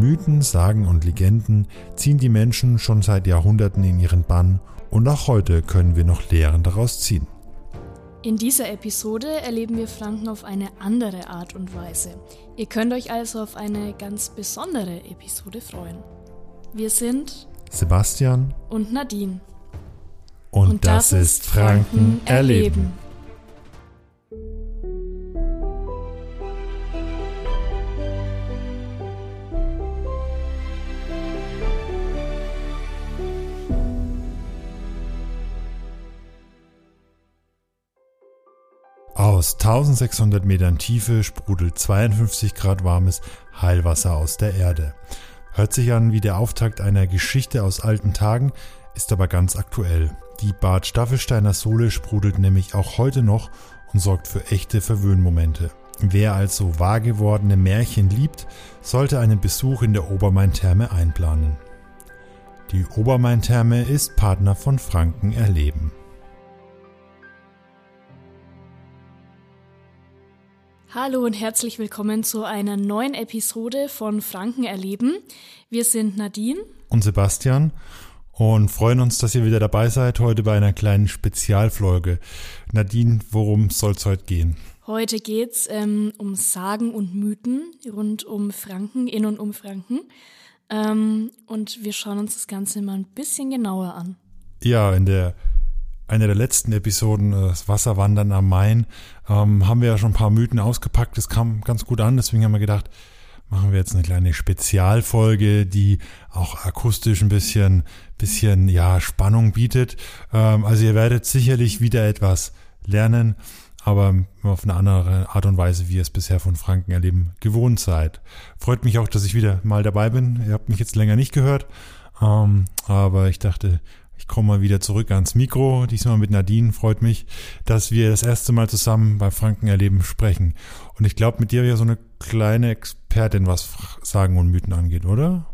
Mythen, Sagen und Legenden ziehen die Menschen schon seit Jahrhunderten in ihren Bann und auch heute können wir noch Lehren daraus ziehen. In dieser Episode erleben wir Franken auf eine andere Art und Weise. Ihr könnt euch also auf eine ganz besondere Episode freuen. Wir sind Sebastian und Nadine. Und, und das, das, ist Franken erleben. Aus 1600 Metern Tiefe sprudelt 52 Grad warmes Heilwasser aus der Erde. Hört sich an wie der Auftakt einer Geschichte aus alten Tagen, ist aber ganz aktuell. Die Bad Staffelsteiner Sohle sprudelt nämlich auch heute noch und sorgt für echte Verwöhnmomente. Wer also wahr gewordene Märchen liebt, sollte einen Besuch in der Obermain-Therme einplanen. Die Obermain-Therme ist Partner von Franken Erleben. Hallo und herzlich willkommen zu einer neuen Episode von Franken erleben. Wir sind Nadine und Sebastian und freuen uns, dass ihr wieder dabei seid heute bei einer kleinen Spezialfolge. Nadine, worum soll es heute gehen? Heute geht's ähm, um Sagen und Mythen rund um Franken, in und um Franken. Ähm, und wir schauen uns das Ganze mal ein bisschen genauer an. Ja, in der einer der letzten Episoden, äh, das Wasserwandern am Main, ähm, haben wir ja schon ein paar Mythen ausgepackt. Das kam ganz gut an, deswegen haben wir gedacht, machen wir jetzt eine kleine Spezialfolge, die auch akustisch ein bisschen, bisschen, ja, Spannung bietet. Ähm, also ihr werdet sicherlich wieder etwas lernen, aber auf eine andere Art und Weise, wie ihr es bisher von Franken erleben gewohnt seid. Freut mich auch, dass ich wieder mal dabei bin. Ihr habt mich jetzt länger nicht gehört, ähm, aber ich dachte, ich komme mal wieder zurück ans Mikro, diesmal mit Nadine. Freut mich, dass wir das erste Mal zusammen bei Franken erleben sprechen. Und ich glaube, mit dir ja so eine kleine Expertin, was Sagen und Mythen angeht, oder?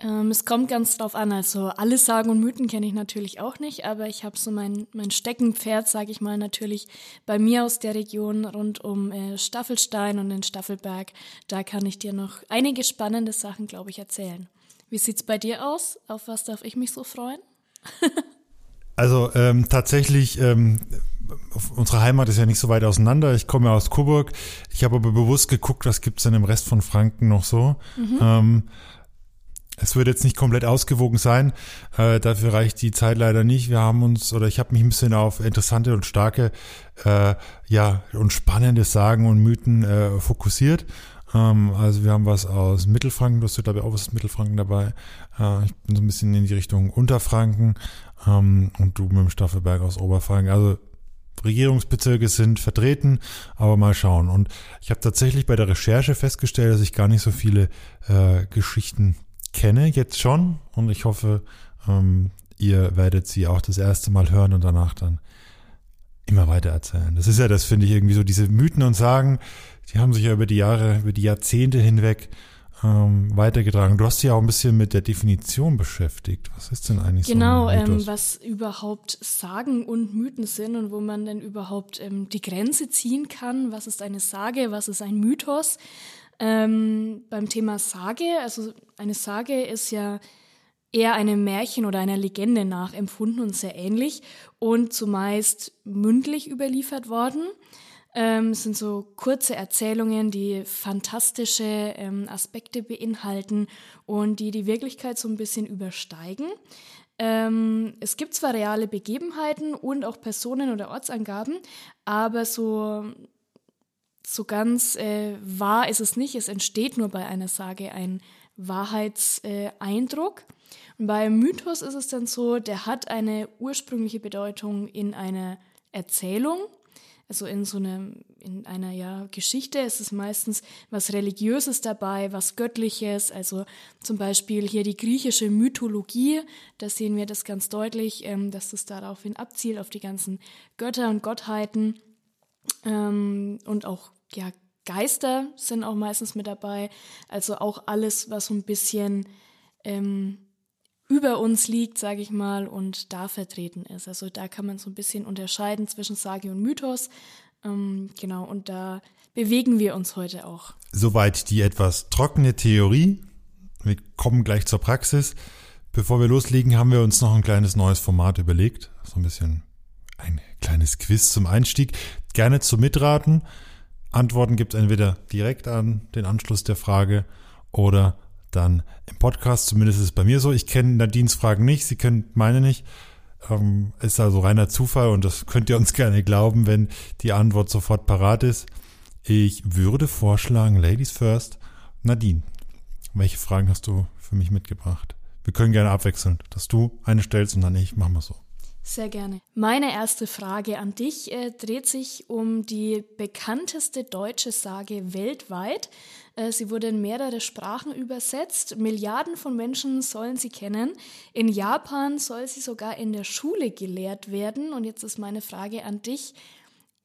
Ähm, es kommt ganz drauf an. Also alle Sagen und Mythen kenne ich natürlich auch nicht, aber ich habe so mein, mein Steckenpferd, sage ich mal, natürlich bei mir aus der Region rund um äh, Staffelstein und den Staffelberg. Da kann ich dir noch einige spannende Sachen, glaube ich, erzählen. Wie sieht's bei dir aus? Auf was darf ich mich so freuen? also ähm, tatsächlich, ähm, unsere Heimat ist ja nicht so weit auseinander. Ich komme ja aus Coburg. Ich habe aber bewusst geguckt, was gibt's denn im Rest von Franken noch so. Mhm. Ähm, es wird jetzt nicht komplett ausgewogen sein. Äh, dafür reicht die Zeit leider nicht. Wir haben uns, oder ich habe mich ein bisschen auf interessante und starke, äh, ja, und spannende Sagen und Mythen äh, fokussiert. Ähm, also wir haben was aus Mittelfranken, du hast ja glaube ich auch was aus Mittelfranken dabei. Äh, ich bin so ein bisschen in die Richtung Unterfranken ähm, und du mit dem Staffelberg aus Oberfranken. Also Regierungsbezirke sind vertreten, aber mal schauen. Und ich habe tatsächlich bei der Recherche festgestellt, dass ich gar nicht so viele äh, Geschichten kenne, jetzt schon. Und ich hoffe, ähm, ihr werdet sie auch das erste Mal hören und danach dann immer weiter erzählen. Das ist ja das, finde ich, irgendwie so diese Mythen und Sagen, die haben sich ja über die Jahre, über die Jahrzehnte hinweg ähm, weitergetragen. Du hast dich ja auch ein bisschen mit der Definition beschäftigt. Was ist denn eigentlich genau, so? Genau, ähm, was überhaupt Sagen und Mythen sind und wo man denn überhaupt ähm, die Grenze ziehen kann. Was ist eine Sage, was ist ein Mythos? Ähm, beim Thema Sage, also eine Sage ist ja eher einem Märchen oder einer Legende nachempfunden und sehr ähnlich und zumeist mündlich überliefert worden. Ähm, es sind so kurze Erzählungen, die fantastische ähm, Aspekte beinhalten und die die Wirklichkeit so ein bisschen übersteigen. Ähm, es gibt zwar reale Begebenheiten und auch Personen oder Ortsangaben, aber so, so ganz äh, wahr ist es nicht. Es entsteht nur bei einer Sage ein Wahrheitseindruck. Und bei Mythos ist es dann so, der hat eine ursprüngliche Bedeutung in einer Erzählung also in so einer, in einer ja, Geschichte ist es meistens was Religiöses dabei, was Göttliches. Also zum Beispiel hier die griechische Mythologie, da sehen wir das ganz deutlich, ähm, dass das daraufhin abzielt, auf die ganzen Götter und Gottheiten. Ähm, und auch ja, Geister sind auch meistens mit dabei. Also auch alles, was so ein bisschen ähm, über uns liegt, sage ich mal, und da vertreten ist. Also da kann man so ein bisschen unterscheiden zwischen Sage und Mythos. Ähm, genau, und da bewegen wir uns heute auch. Soweit die etwas trockene Theorie. Wir kommen gleich zur Praxis. Bevor wir loslegen, haben wir uns noch ein kleines neues Format überlegt. So ein bisschen ein kleines Quiz zum Einstieg. Gerne zum Mitraten. Antworten gibt es entweder direkt an den Anschluss der Frage oder dann im Podcast. Zumindest ist es bei mir so. Ich kenne Nadines Fragen nicht, sie kennt meine nicht. Ähm, ist also reiner Zufall und das könnt ihr uns gerne glauben, wenn die Antwort sofort parat ist. Ich würde vorschlagen, Ladies first. Nadine, welche Fragen hast du für mich mitgebracht? Wir können gerne abwechseln, dass du eine stellst und dann ich. Machen wir so. Sehr gerne. Meine erste Frage an dich äh, dreht sich um die bekannteste deutsche Sage weltweit. Äh, sie wurde in mehrere Sprachen übersetzt. Milliarden von Menschen sollen sie kennen. In Japan soll sie sogar in der Schule gelehrt werden. Und jetzt ist meine Frage an dich.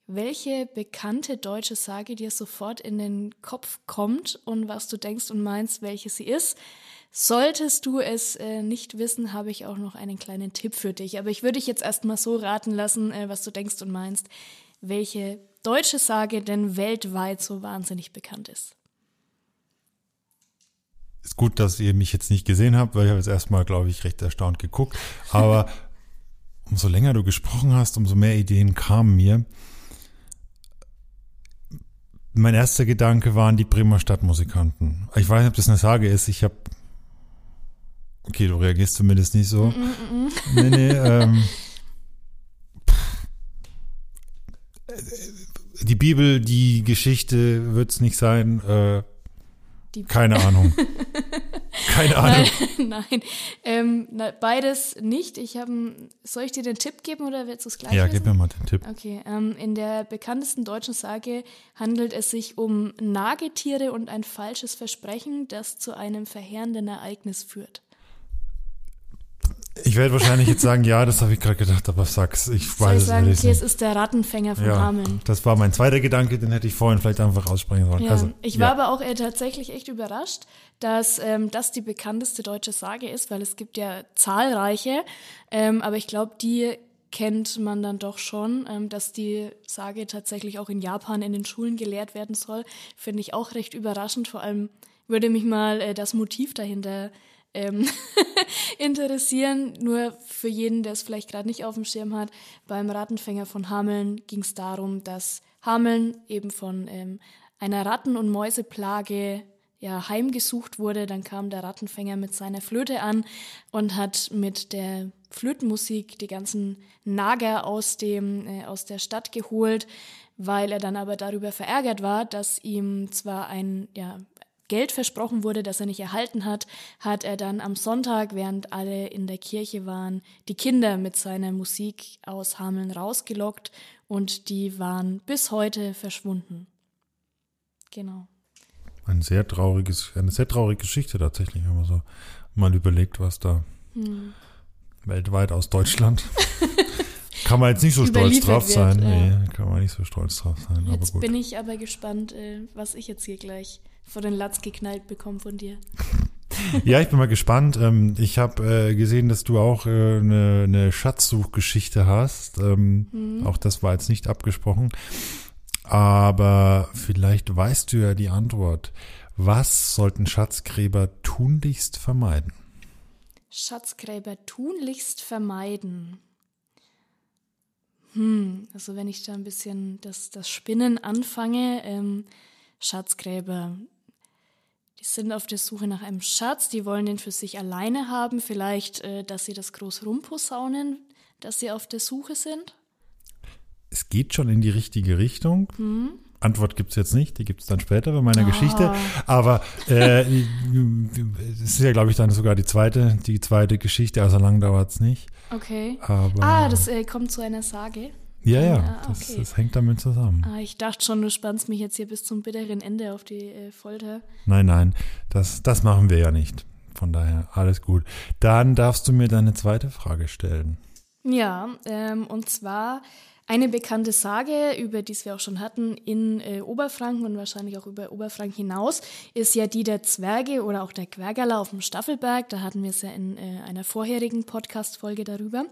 Welche bekannte deutsche Sage dir sofort in den Kopf kommt und was du denkst und meinst, welche sie ist? Solltest du es äh, nicht wissen, habe ich auch noch einen kleinen Tipp für dich. Aber ich würde dich jetzt erstmal so raten lassen, äh, was du denkst und meinst, welche deutsche Sage denn weltweit so wahnsinnig bekannt ist. Ist gut, dass ihr mich jetzt nicht gesehen habt, weil ich habe jetzt erstmal, glaube ich, recht erstaunt geguckt. Aber umso länger du gesprochen hast, umso mehr Ideen kamen mir. Mein erster Gedanke waren die Bremer Stadtmusikanten. Ich weiß nicht, ob das eine Sage ist. Ich habe Okay, du reagierst zumindest nicht so. Mm -mm -mm. Nee, nee, ähm, die Bibel, die Geschichte wird es nicht sein. Äh, keine Ahnung. keine Ahnung. Nein, nein. Ähm, na, beides nicht. Ich habe, soll ich dir den Tipp geben oder willst du es gleich Ja, wissen? gib mir mal den Tipp. Okay. Ähm, in der bekanntesten deutschen Sage handelt es sich um Nagetiere und ein falsches Versprechen, das zu einem verheerenden Ereignis führt. Ich werde wahrscheinlich jetzt sagen, ja, das habe ich gerade gedacht, aber sag's, ich Soll weiß ich es sagen, nicht. es ist der Rattenfänger von ja, Hameln. das war mein zweiter Gedanke, den hätte ich vorhin vielleicht einfach aussprechen sollen. Ja, also, ich ja. war aber auch äh, tatsächlich echt überrascht, dass ähm, das die bekannteste deutsche Sage ist, weil es gibt ja zahlreiche, ähm, aber ich glaube, die kennt man dann doch schon, ähm, dass die Sage tatsächlich auch in Japan in den Schulen gelehrt werden soll, finde ich auch recht überraschend. Vor allem würde mich mal äh, das Motiv dahinter ähm, interessieren. Nur für jeden, der es vielleicht gerade nicht auf dem Schirm hat, beim Rattenfänger von Hameln ging es darum, dass Hameln eben von ähm, einer Ratten- und Mäuseplage ja, heimgesucht wurde. Dann kam der Rattenfänger mit seiner Flöte an und hat mit der Flötenmusik die ganzen Nager aus, dem, äh, aus der Stadt geholt, weil er dann aber darüber verärgert war, dass ihm zwar ein ja, Geld versprochen wurde, das er nicht erhalten hat, hat er dann am Sonntag, während alle in der Kirche waren, die Kinder mit seiner Musik aus Hameln rausgelockt und die waren bis heute verschwunden. Genau. Ein sehr trauriges, eine sehr traurige Geschichte tatsächlich, wenn man so mal überlegt, was da hm. weltweit aus Deutschland. kann man jetzt nicht so stolz drauf wird, sein. Ja. Nee, kann man nicht so stolz drauf sein. Jetzt bin ich aber gespannt, äh, was ich jetzt hier gleich vor den Latz geknallt bekomme von dir. Ja, ich bin mal gespannt. Ähm, ich habe äh, gesehen, dass du auch eine, äh, eine Schatzsuchgeschichte hast. Ähm, mhm. Auch das war jetzt nicht abgesprochen. Aber vielleicht weißt du ja die Antwort. Was sollten Schatzgräber tunlichst vermeiden? Schatzgräber tunlichst vermeiden. Hm, also wenn ich da ein bisschen das, das Spinnen anfange, ähm, Schatzgräber, die sind auf der Suche nach einem Schatz, die wollen den für sich alleine haben, vielleicht, äh, dass sie das groß rumposaunen, dass sie auf der Suche sind. Es geht schon in die richtige Richtung. Hm. Antwort gibt es jetzt nicht, die gibt es dann später bei meiner oh. Geschichte. Aber äh, es ist ja, glaube ich, dann sogar die zweite, die zweite Geschichte, also lang dauert es nicht. Okay. Aber, ah, das äh, kommt zu einer Sage. Ja, ja, ah, das, okay. das, hängt damit zusammen. Ah, ich dachte schon, du spannst mich jetzt hier bis zum bitteren Ende auf die äh, Folter. Nein, nein, das, das machen wir ja nicht. Von daher, alles gut. Dann darfst du mir deine zweite Frage stellen. Ja, ähm, und zwar eine bekannte Sage, über die wir auch schon hatten, in äh, Oberfranken und wahrscheinlich auch über Oberfranken hinaus, ist ja die der Zwerge oder auch der Quergerler auf dem Staffelberg. Da hatten wir es ja in äh, einer vorherigen Podcast-Folge darüber.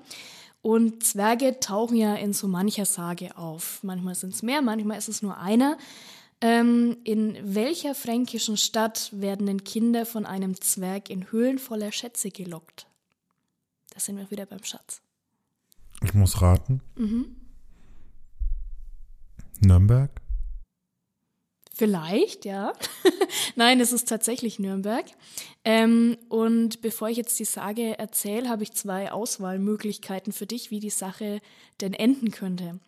Und Zwerge tauchen ja in so mancher Sage auf. Manchmal sind es mehr, manchmal ist es nur einer. Ähm, in welcher fränkischen Stadt werden denn Kinder von einem Zwerg in Höhlen voller Schätze gelockt? Da sind wir wieder beim Schatz. Ich muss raten. Mhm. Nürnberg? Vielleicht, ja. Nein, es ist tatsächlich Nürnberg. Ähm, und bevor ich jetzt die Sage erzähle, habe ich zwei Auswahlmöglichkeiten für dich, wie die Sache denn enden könnte.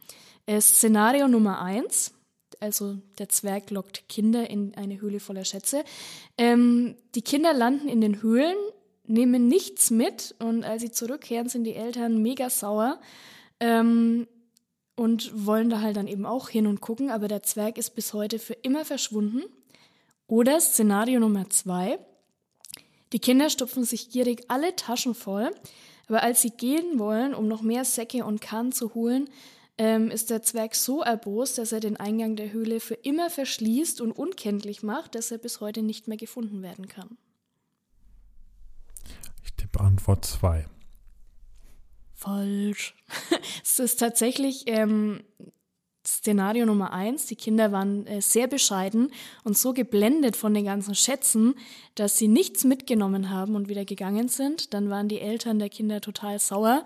Äh, Szenario Nummer eins, also der Zwerg lockt Kinder in eine Höhle voller Schätze. Ähm, die Kinder landen in den Höhlen, nehmen nichts mit und als sie zurückkehren, sind die Eltern mega sauer. Ähm, und wollen da halt dann eben auch hin und gucken, aber der Zwerg ist bis heute für immer verschwunden. Oder Szenario Nummer zwei. Die Kinder stopfen sich gierig alle Taschen voll, aber als sie gehen wollen, um noch mehr Säcke und Kahn zu holen, ähm, ist der Zwerg so erbost, dass er den Eingang der Höhle für immer verschließt und unkenntlich macht, dass er bis heute nicht mehr gefunden werden kann. Ich tippe Antwort 2. Falsch. es ist tatsächlich ähm, Szenario Nummer eins. Die Kinder waren äh, sehr bescheiden und so geblendet von den ganzen Schätzen, dass sie nichts mitgenommen haben und wieder gegangen sind. Dann waren die Eltern der Kinder total sauer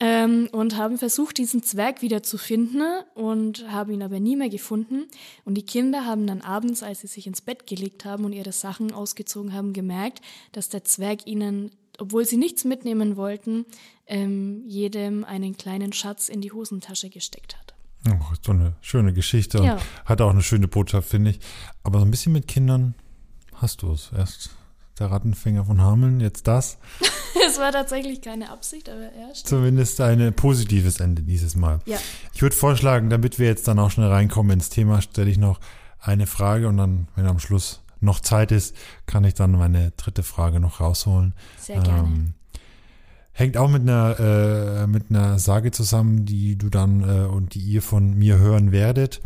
ähm, und haben versucht, diesen Zwerg wieder zu finden und haben ihn aber nie mehr gefunden. Und die Kinder haben dann abends, als sie sich ins Bett gelegt haben und ihre Sachen ausgezogen haben, gemerkt, dass der Zwerg ihnen obwohl sie nichts mitnehmen wollten, ähm, jedem einen kleinen Schatz in die Hosentasche gesteckt hat. Oh, so eine schöne Geschichte ja. und hat auch eine schöne Botschaft, finde ich. Aber so ein bisschen mit Kindern hast du es. Erst der Rattenfänger von Hameln, jetzt das. es war tatsächlich keine Absicht, aber. Stimmt. Zumindest ein positives Ende dieses Mal. Ja. Ich würde vorschlagen, damit wir jetzt dann auch schnell reinkommen ins Thema, stelle ich noch eine Frage und dann, wenn am Schluss noch Zeit ist, kann ich dann meine dritte Frage noch rausholen. Sehr gerne. Ähm, hängt auch mit einer, äh, mit einer Sage zusammen, die du dann äh, und die ihr von mir hören werdet.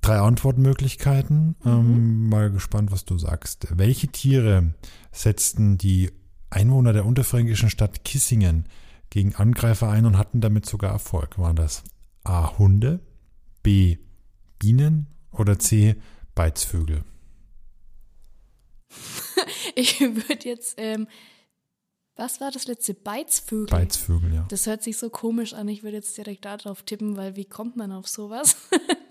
Drei Antwortmöglichkeiten. Mhm. Ähm, mal gespannt, was du sagst. Welche Tiere setzten die Einwohner der unterfränkischen Stadt Kissingen gegen Angreifer ein und hatten damit sogar Erfolg? Waren das A. Hunde, B. Bienen oder C. Beizvögel. ich würde jetzt, ähm, was war das letzte? Beizvögel. Beizvögel, ja. Das hört sich so komisch an. Ich würde jetzt direkt darauf tippen, weil wie kommt man auf sowas?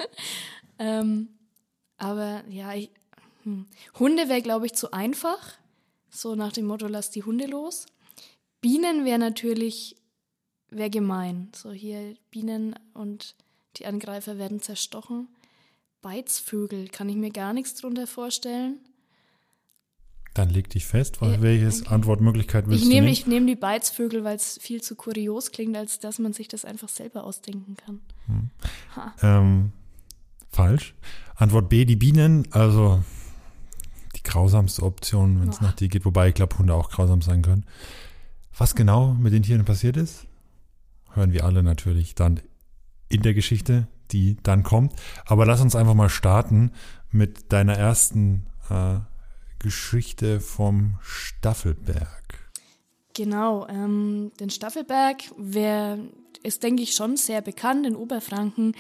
ähm, aber ja, ich, hm. Hunde wäre, glaube ich, zu einfach. So nach dem Motto, lass die Hunde los. Bienen wäre natürlich, wäre gemein. So hier Bienen und die Angreifer werden zerstochen. Beizvögel, kann ich mir gar nichts drunter vorstellen. Dann leg dich fest, ja, welches okay. Antwortmöglichkeit willst ich nehm, du nehmen? Ich nehme die Beizvögel, weil es viel zu kurios klingt, als dass man sich das einfach selber ausdenken kann. Hm. Ähm, falsch. Antwort B, die Bienen, also die grausamste Option, wenn es nach dir geht, wobei ich glaube, Hunde auch grausam sein können. Was genau mit den Tieren passiert ist, hören wir alle natürlich dann in der Geschichte die dann kommt. Aber lass uns einfach mal starten mit deiner ersten äh, Geschichte vom Staffelberg. Genau, ähm, den Staffelberg wär, ist, denke ich, schon sehr bekannt in Oberfranken.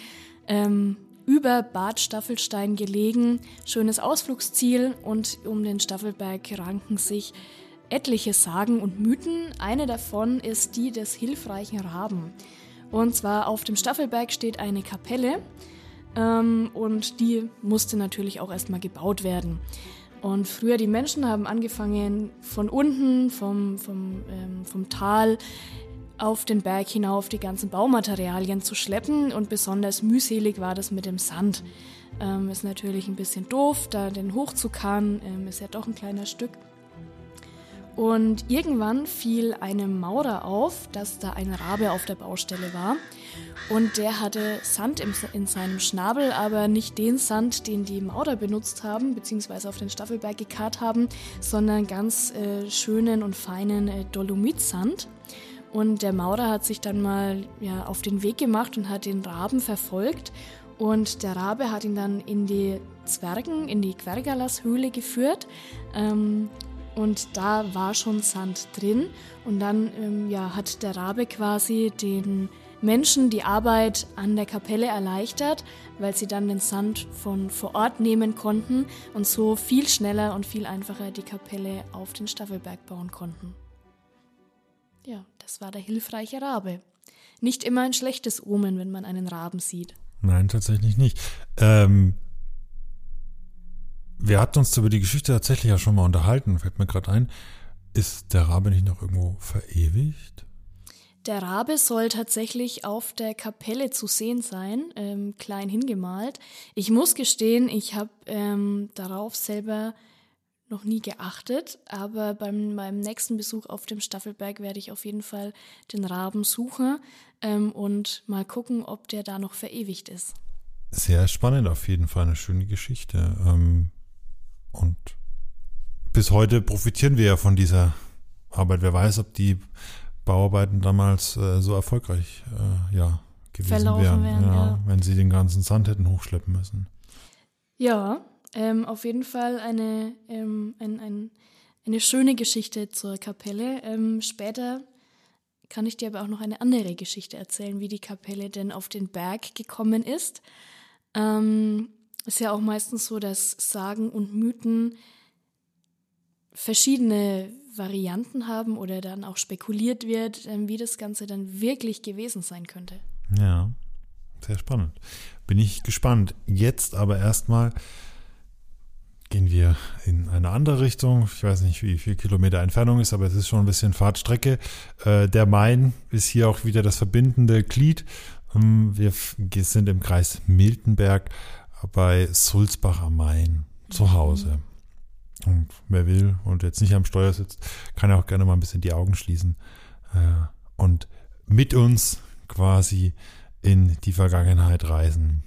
Ähm, über Bad Staffelstein gelegen, schönes Ausflugsziel und um den Staffelberg ranken sich etliche Sagen und Mythen. Eine davon ist die des hilfreichen Raben. Und zwar auf dem Staffelberg steht eine Kapelle ähm, und die musste natürlich auch erstmal gebaut werden. Und früher die Menschen haben angefangen von unten, vom, vom, ähm, vom Tal auf den Berg hinauf die ganzen Baumaterialien zu schleppen und besonders mühselig war das mit dem Sand. Ähm, ist natürlich ein bisschen doof, da den hochzukarren, ähm, ist ja doch ein kleiner Stück. Und irgendwann fiel einem Maurer auf, dass da ein Rabe auf der Baustelle war. Und der hatte Sand in seinem Schnabel, aber nicht den Sand, den die Maurer benutzt haben, beziehungsweise auf den Staffelberg gekarrt haben, sondern ganz äh, schönen und feinen äh, Dolomitsand. Und der Maurer hat sich dann mal ja, auf den Weg gemacht und hat den Raben verfolgt. Und der Rabe hat ihn dann in die Zwergen, in die Quergalas-Höhle geführt. Ähm, und da war schon Sand drin und dann ähm, ja, hat der Rabe quasi den Menschen die Arbeit an der Kapelle erleichtert, weil sie dann den Sand von vor Ort nehmen konnten und so viel schneller und viel einfacher die Kapelle auf den Staffelberg bauen konnten. Ja, das war der hilfreiche Rabe. Nicht immer ein schlechtes Omen, wenn man einen Raben sieht. Nein, tatsächlich nicht. Ähm, wir hatten uns über die Geschichte tatsächlich ja schon mal unterhalten, fällt mir gerade ein. Ist der Rabe nicht noch irgendwo verewigt? Der Rabe soll tatsächlich auf der Kapelle zu sehen sein, ähm, klein hingemalt. Ich muss gestehen, ich habe ähm, darauf selber noch nie geachtet, aber beim meinem nächsten Besuch auf dem Staffelberg werde ich auf jeden Fall den Raben suchen ähm, und mal gucken, ob der da noch verewigt ist. Sehr spannend, auf jeden Fall eine schöne Geschichte. Ähm, und bis heute profitieren wir ja von dieser Arbeit. Wer weiß, ob die Bauarbeiten damals äh, so erfolgreich äh, ja, gewesen Verlaufen wären, wären ja, ja. wenn sie den ganzen Sand hätten hochschleppen müssen. Ja, ähm, auf jeden Fall eine, ähm, ein, ein, eine schöne Geschichte zur Kapelle. Ähm, später kann ich dir aber auch noch eine andere Geschichte erzählen, wie die Kapelle denn auf den Berg gekommen ist. Ähm, ist ja auch meistens so, dass Sagen und Mythen verschiedene Varianten haben oder dann auch spekuliert wird, ähm, wie das Ganze dann wirklich gewesen sein könnte. Ja, sehr spannend. Bin ich gespannt. Jetzt aber erstmal gehen wir in eine andere Richtung. Ich weiß nicht, wie viel Kilometer Entfernung ist, aber es ist schon ein bisschen Fahrtstrecke. Äh, der Main ist hier auch wieder das verbindende Glied. Ähm, wir sind im Kreis Miltenberg bei Sulzbach am Main zu Hause. Und wer will und jetzt nicht am Steuer sitzt, kann auch gerne mal ein bisschen die Augen schließen äh, und mit uns quasi in die Vergangenheit reisen.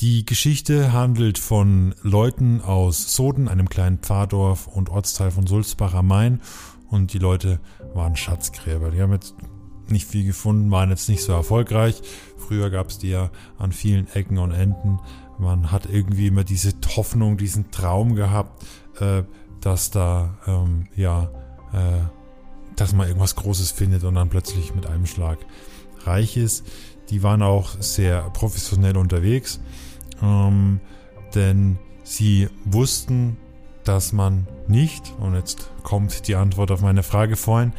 Die Geschichte handelt von Leuten aus Soden, einem kleinen Pfarrdorf und Ortsteil von Sulzbach am Main. Und die Leute waren Schatzgräber. Die haben jetzt nicht viel gefunden, waren jetzt nicht so erfolgreich. Früher gab es die ja an vielen Ecken und Enden. Man hat irgendwie immer diese Hoffnung, diesen Traum gehabt, äh, dass da, ähm, ja, äh, dass man irgendwas Großes findet und dann plötzlich mit einem Schlag reich ist. Die waren auch sehr professionell unterwegs, ähm, denn sie wussten, dass man nicht, und jetzt kommt die Antwort auf meine Frage vorhin,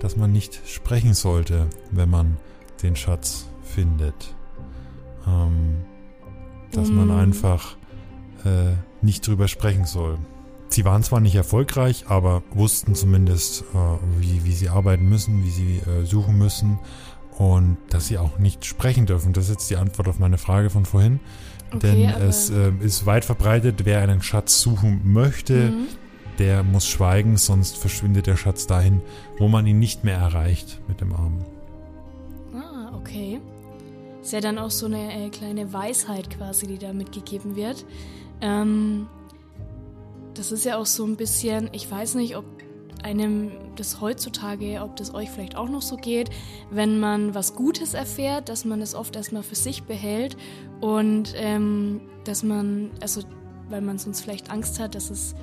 dass man nicht sprechen sollte, wenn man den Schatz findet. Ähm, dass man mm. einfach äh, nicht drüber sprechen soll. Sie waren zwar nicht erfolgreich, aber wussten zumindest, äh, wie, wie sie arbeiten müssen, wie sie äh, suchen müssen und dass sie auch nicht sprechen dürfen. Das ist jetzt die Antwort auf meine Frage von vorhin. Okay, Denn es äh, ist weit verbreitet, wer einen Schatz suchen möchte, mhm. Der muss schweigen, sonst verschwindet der Schatz dahin, wo man ihn nicht mehr erreicht mit dem Arm. Ah, okay. Ist ja dann auch so eine äh, kleine Weisheit quasi, die da mitgegeben wird. Ähm, das ist ja auch so ein bisschen, ich weiß nicht, ob einem das heutzutage, ob das euch vielleicht auch noch so geht, wenn man was Gutes erfährt, dass man es oft erstmal für sich behält und ähm, dass man, also weil man sonst vielleicht Angst hat, dass es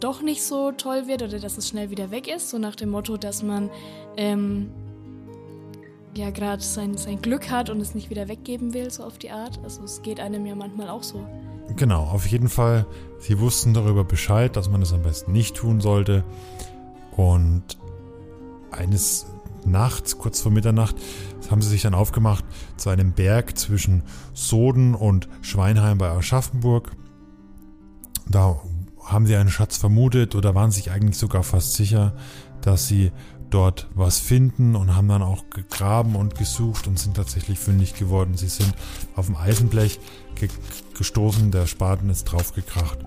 doch nicht so toll wird oder dass es schnell wieder weg ist, so nach dem Motto, dass man ähm, ja gerade sein, sein Glück hat und es nicht wieder weggeben will, so auf die Art. Also es geht einem ja manchmal auch so. Genau, auf jeden Fall. Sie wussten darüber Bescheid, dass man es am besten nicht tun sollte. Und eines Nachts, kurz vor Mitternacht, haben sie sich dann aufgemacht zu einem Berg zwischen Soden und Schweinheim bei Aschaffenburg. Da haben sie einen Schatz vermutet oder waren sich eigentlich sogar fast sicher, dass sie dort was finden und haben dann auch gegraben und gesucht und sind tatsächlich fündig geworden. Sie sind auf dem Eisenblech ge gestoßen, der Spaten ist draufgekracht.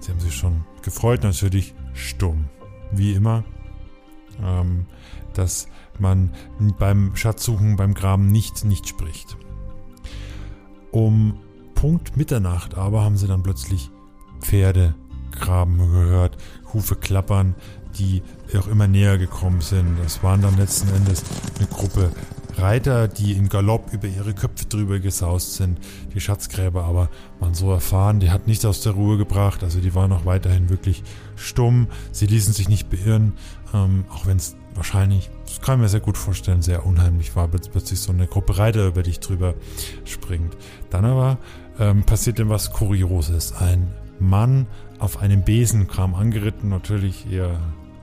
Sie haben sich schon gefreut, natürlich stumm, wie immer, ähm, dass man beim Schatzsuchen, beim Graben nicht, nicht spricht. Um Punkt Mitternacht aber haben sie dann plötzlich Pferde graben gehört, Hufe klappern, die auch immer näher gekommen sind. Das waren dann letzten Endes eine Gruppe Reiter, die in Galopp über ihre Köpfe drüber gesaust sind. Die Schatzgräber aber waren so erfahren, die hat nicht aus der Ruhe gebracht. Also die waren auch weiterhin wirklich stumm. Sie ließen sich nicht beirren, ähm, auch wenn es wahrscheinlich, das kann ich mir sehr gut vorstellen, sehr unheimlich war, bis plötzlich so eine Gruppe Reiter über dich drüber springt. Dann aber ähm, passierte was Kurioses. Ein Mann auf einem Besen kam angeritten, natürlich eher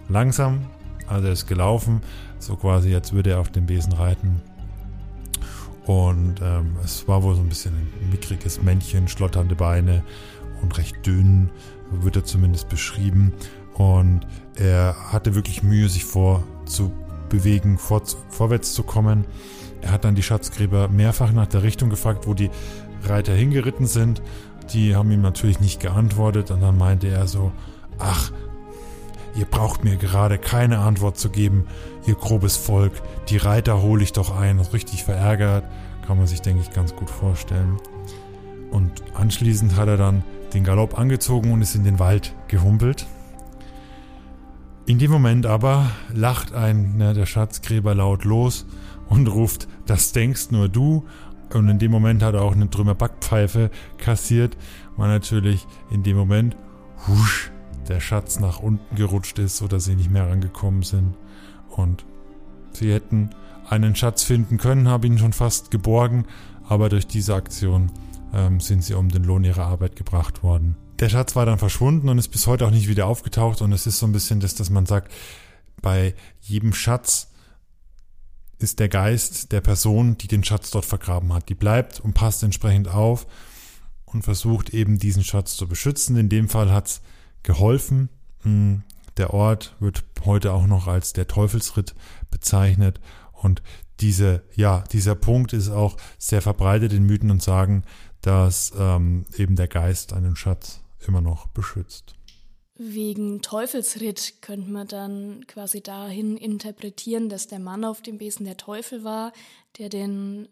langsam, also er ist gelaufen, so quasi, als würde er auf dem Besen reiten. Und ähm, es war wohl so ein bisschen ein mickriges Männchen, schlotternde Beine und recht dünn, wird er zumindest beschrieben. Und er hatte wirklich Mühe, sich vorzubewegen, vor, vorwärts zu kommen. Er hat dann die Schatzgräber mehrfach nach der Richtung gefragt, wo die Reiter hingeritten sind. Die haben ihm natürlich nicht geantwortet und dann meinte er so, ach, ihr braucht mir gerade keine Antwort zu geben, ihr grobes Volk, die Reiter hole ich doch ein, richtig verärgert, kann man sich, denke ich, ganz gut vorstellen. Und anschließend hat er dann den Galopp angezogen und ist in den Wald gehumpelt. In dem Moment aber lacht einer der Schatzgräber laut los und ruft, das denkst nur du. Und in dem Moment hat er auch eine Trümmer Backpfeife kassiert, weil natürlich in dem Moment husch, der Schatz nach unten gerutscht ist, sodass sie nicht mehr rangekommen sind. Und sie hätten einen Schatz finden können, habe ihn schon fast geborgen, aber durch diese Aktion ähm, sind sie um den Lohn ihrer Arbeit gebracht worden. Der Schatz war dann verschwunden und ist bis heute auch nicht wieder aufgetaucht und es ist so ein bisschen das, dass man sagt, bei jedem Schatz ist der Geist der Person, die den Schatz dort vergraben hat. Die bleibt und passt entsprechend auf und versucht eben diesen Schatz zu beschützen. In dem Fall hat's geholfen. Hm, der Ort wird heute auch noch als der Teufelsritt bezeichnet und diese, ja, dieser Punkt ist auch sehr verbreitet in Mythen und Sagen, dass ähm, eben der Geist einen Schatz immer noch beschützt. Wegen Teufelsritt könnte man dann quasi dahin interpretieren, dass der Mann auf dem Besen der Teufel war, der den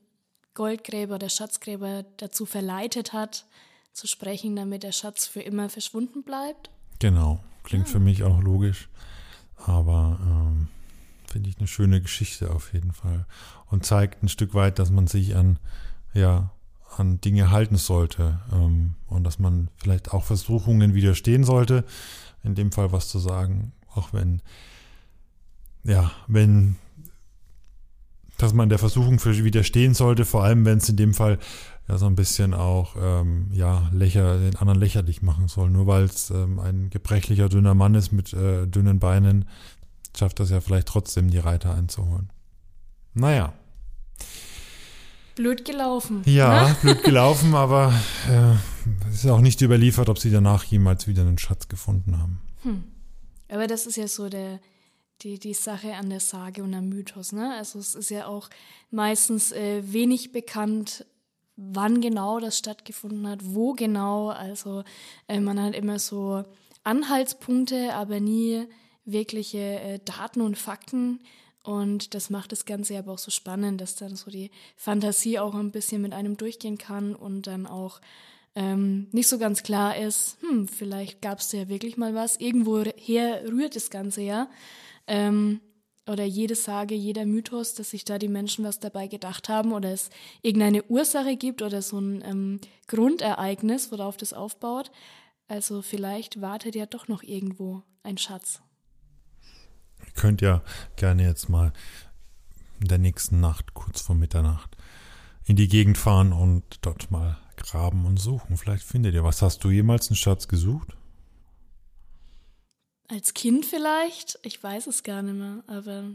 Goldgräber, der Schatzgräber dazu verleitet hat, zu sprechen, damit der Schatz für immer verschwunden bleibt. Genau, klingt ah. für mich auch logisch, aber ähm, finde ich eine schöne Geschichte auf jeden Fall und zeigt ein Stück weit, dass man sich an ja an Dinge halten sollte ähm, und dass man vielleicht auch Versuchungen widerstehen sollte, in dem Fall was zu sagen, auch wenn, ja, wenn, dass man der Versuchung für widerstehen sollte, vor allem wenn es in dem Fall ja so ein bisschen auch, ähm, ja, lächer, den anderen lächerlich machen soll. Nur weil es ähm, ein gebrechlicher, dünner Mann ist mit äh, dünnen Beinen, schafft das ja vielleicht trotzdem, die Reiter einzuholen. Naja. Blöd gelaufen. Ja, ne? blöd gelaufen, aber äh, es ist auch nicht überliefert, ob sie danach jemals wieder einen Schatz gefunden haben. Hm. Aber das ist ja so der, die, die Sache an der Sage und am Mythos. Ne? Also es ist ja auch meistens äh, wenig bekannt, wann genau das stattgefunden hat, wo genau. Also äh, man hat immer so Anhaltspunkte, aber nie wirkliche äh, Daten und Fakten. Und das macht das Ganze aber auch so spannend, dass dann so die Fantasie auch ein bisschen mit einem durchgehen kann und dann auch ähm, nicht so ganz klar ist, hm, vielleicht gab es ja wirklich mal was. Irgendwoher rührt das Ganze ja. Ähm, oder jede Sage, jeder Mythos, dass sich da die Menschen was dabei gedacht haben oder es irgendeine Ursache gibt oder so ein ähm, Grundereignis, worauf das aufbaut. Also vielleicht wartet ja doch noch irgendwo ein Schatz. Ihr könnt ja gerne jetzt mal in der nächsten Nacht, kurz vor Mitternacht, in die Gegend fahren und dort mal graben und suchen. Vielleicht findet ihr was. Hast du jemals einen Schatz gesucht? Als Kind vielleicht? Ich weiß es gar nicht mehr, aber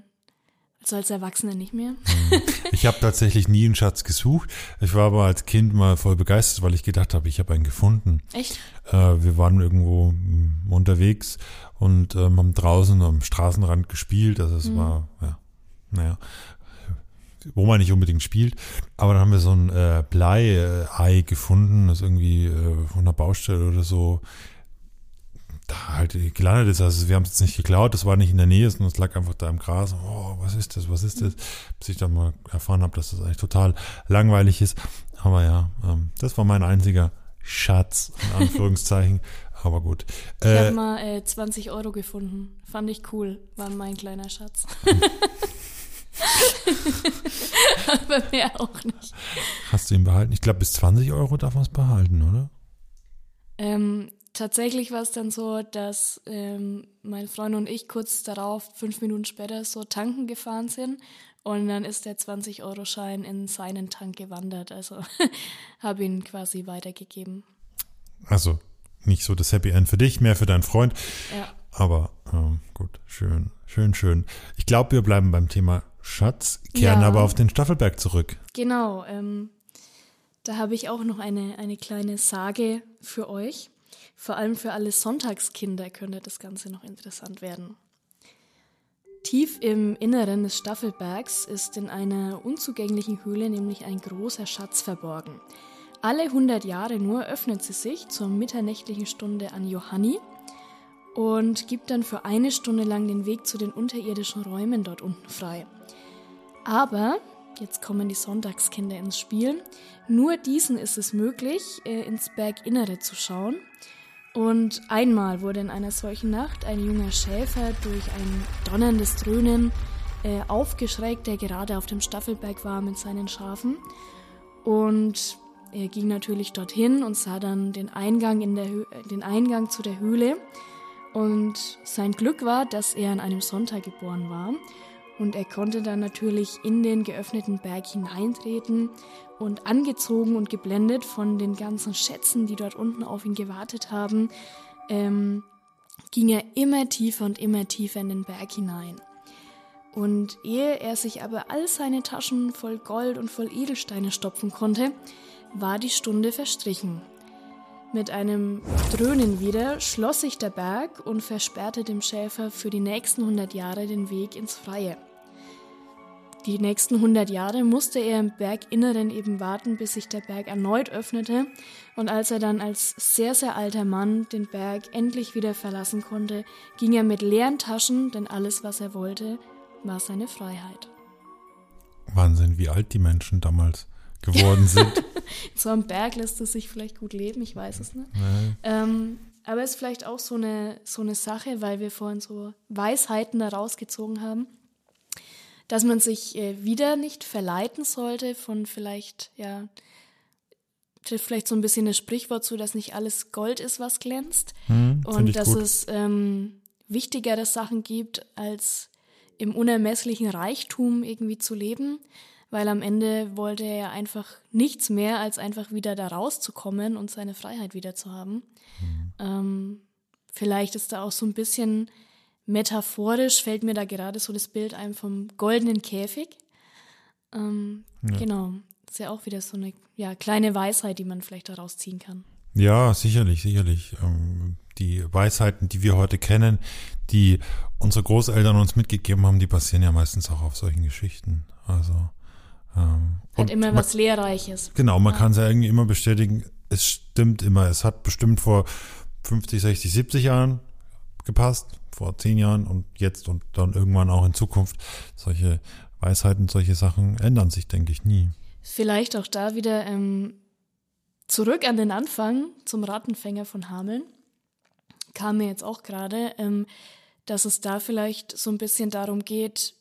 also als Erwachsener nicht mehr. Hm. Ich habe tatsächlich nie einen Schatz gesucht. Ich war aber als Kind mal voll begeistert, weil ich gedacht habe, ich habe einen gefunden. Echt? Äh, wir waren irgendwo hm, unterwegs und ähm, haben draußen am Straßenrand gespielt. Also es mhm. war, ja, naja, wo man nicht unbedingt spielt. Aber dann haben wir so ein äh, Blei-Ei gefunden, das irgendwie äh, von der Baustelle oder so da halt gelandet ist. Also wir haben es jetzt nicht geklaut, das war nicht in der Nähe, sondern es lag einfach da im Gras. Oh, was ist das, was ist das? Bis ich dann mal erfahren habe, dass das eigentlich total langweilig ist. Aber ja, ähm, das war mein einziger Schatz, in Anführungszeichen. Aber gut. Ich äh, habe mal äh, 20 Euro gefunden. Fand ich cool. War mein kleiner Schatz. Aber mehr auch nicht. Hast du ihn behalten? Ich glaube, bis 20 Euro darf man es behalten, oder? Ähm, tatsächlich war es dann so, dass ähm, mein Freund und ich kurz darauf, fünf Minuten später, so tanken gefahren sind. Und dann ist der 20-Euro-Schein in seinen Tank gewandert. Also habe ihn quasi weitergegeben. Also nicht so das Happy End für dich, mehr für deinen Freund. Ja. Aber ähm, gut, schön, schön, schön. Ich glaube, wir bleiben beim Thema Schatz, kehren Ja. aber auf den Staffelberg zurück. Genau, ähm, da habe ich auch noch eine, eine kleine Sage für euch. Vor allem für alle Sonntagskinder könnte das Ganze noch interessant werden. Tief im Inneren des Staffelbergs ist in einer unzugänglichen Höhle nämlich ein großer Schatz verborgen. Alle 100 Jahre nur öffnet sie sich zur mitternächtlichen Stunde an Johanni und gibt dann für eine Stunde lang den Weg zu den unterirdischen Räumen dort unten frei. Aber, jetzt kommen die Sonntagskinder ins Spiel, nur diesen ist es möglich, äh, ins Berginnere zu schauen. Und einmal wurde in einer solchen Nacht ein junger Schäfer durch ein donnerndes Dröhnen äh, aufgeschreckt, der gerade auf dem Staffelberg war mit seinen Schafen. Und er ging natürlich dorthin und sah dann den Eingang, in der den Eingang zu der Höhle. Und sein Glück war, dass er an einem Sonntag geboren war. Und er konnte dann natürlich in den geöffneten Berg hineintreten und angezogen und geblendet von den ganzen Schätzen, die dort unten auf ihn gewartet haben, ähm, ging er immer tiefer und immer tiefer in den Berg hinein. Und ehe er sich aber all seine Taschen voll Gold und voll Edelsteine stopfen konnte, war die Stunde verstrichen. Mit einem Dröhnen wieder schloss sich der Berg und versperrte dem Schäfer für die nächsten 100 Jahre den Weg ins Freie. Die nächsten 100 Jahre musste er im Berginneren eben warten, bis sich der Berg erneut öffnete. Und als er dann als sehr, sehr alter Mann den Berg endlich wieder verlassen konnte, ging er mit leeren Taschen, denn alles, was er wollte, war seine Freiheit. Wahnsinn, wie alt die Menschen damals geworden sind. So am Berg lässt es sich vielleicht gut leben, ich weiß es nicht. Nee. Ähm, aber es ist vielleicht auch so eine, so eine Sache, weil wir vorhin so Weisheiten da rausgezogen haben, dass man sich äh, wieder nicht verleiten sollte von vielleicht, ja, trifft vielleicht so ein bisschen das Sprichwort zu, dass nicht alles Gold ist, was glänzt. Hm, und dass gut. es ähm, wichtigere Sachen gibt, als im unermesslichen Reichtum irgendwie zu leben. Weil am Ende wollte er ja einfach nichts mehr, als einfach wieder da rauszukommen und seine Freiheit wieder zu haben. Mhm. Ähm, vielleicht ist da auch so ein bisschen metaphorisch, fällt mir da gerade so das Bild ein vom goldenen Käfig. Ähm, Genau. ist ja auch wieder so eine ja, kleine Weisheit, die man vielleicht daraus ziehen kann. Ja, sicherlich, sicherlich. Ähm, die Weisheiten, die wir heute kennen, die unsere Großeltern uns mitgegeben haben, die basieren ja meistens auch auf solchen Geschichten. Also ähm, Hat immer man- was Lehrreiches. Genau, man Ja. kann es ja irgendwie immer bestätigen, es stimmt immer. Es hat bestimmt vor 50, 60, 70 Jahren gepasst, vor 10 Jahren und jetzt und dann irgendwann auch in Zukunft. Solche Weisheiten, solche Sachen ändern sich, denke ich, nie. Vielleicht auch da wieder ähm, zurück an den Anfang zum Rattenfänger von Hameln. Kam mir jetzt auch gerade, ähm, dass es da vielleicht so ein bisschen darum geht,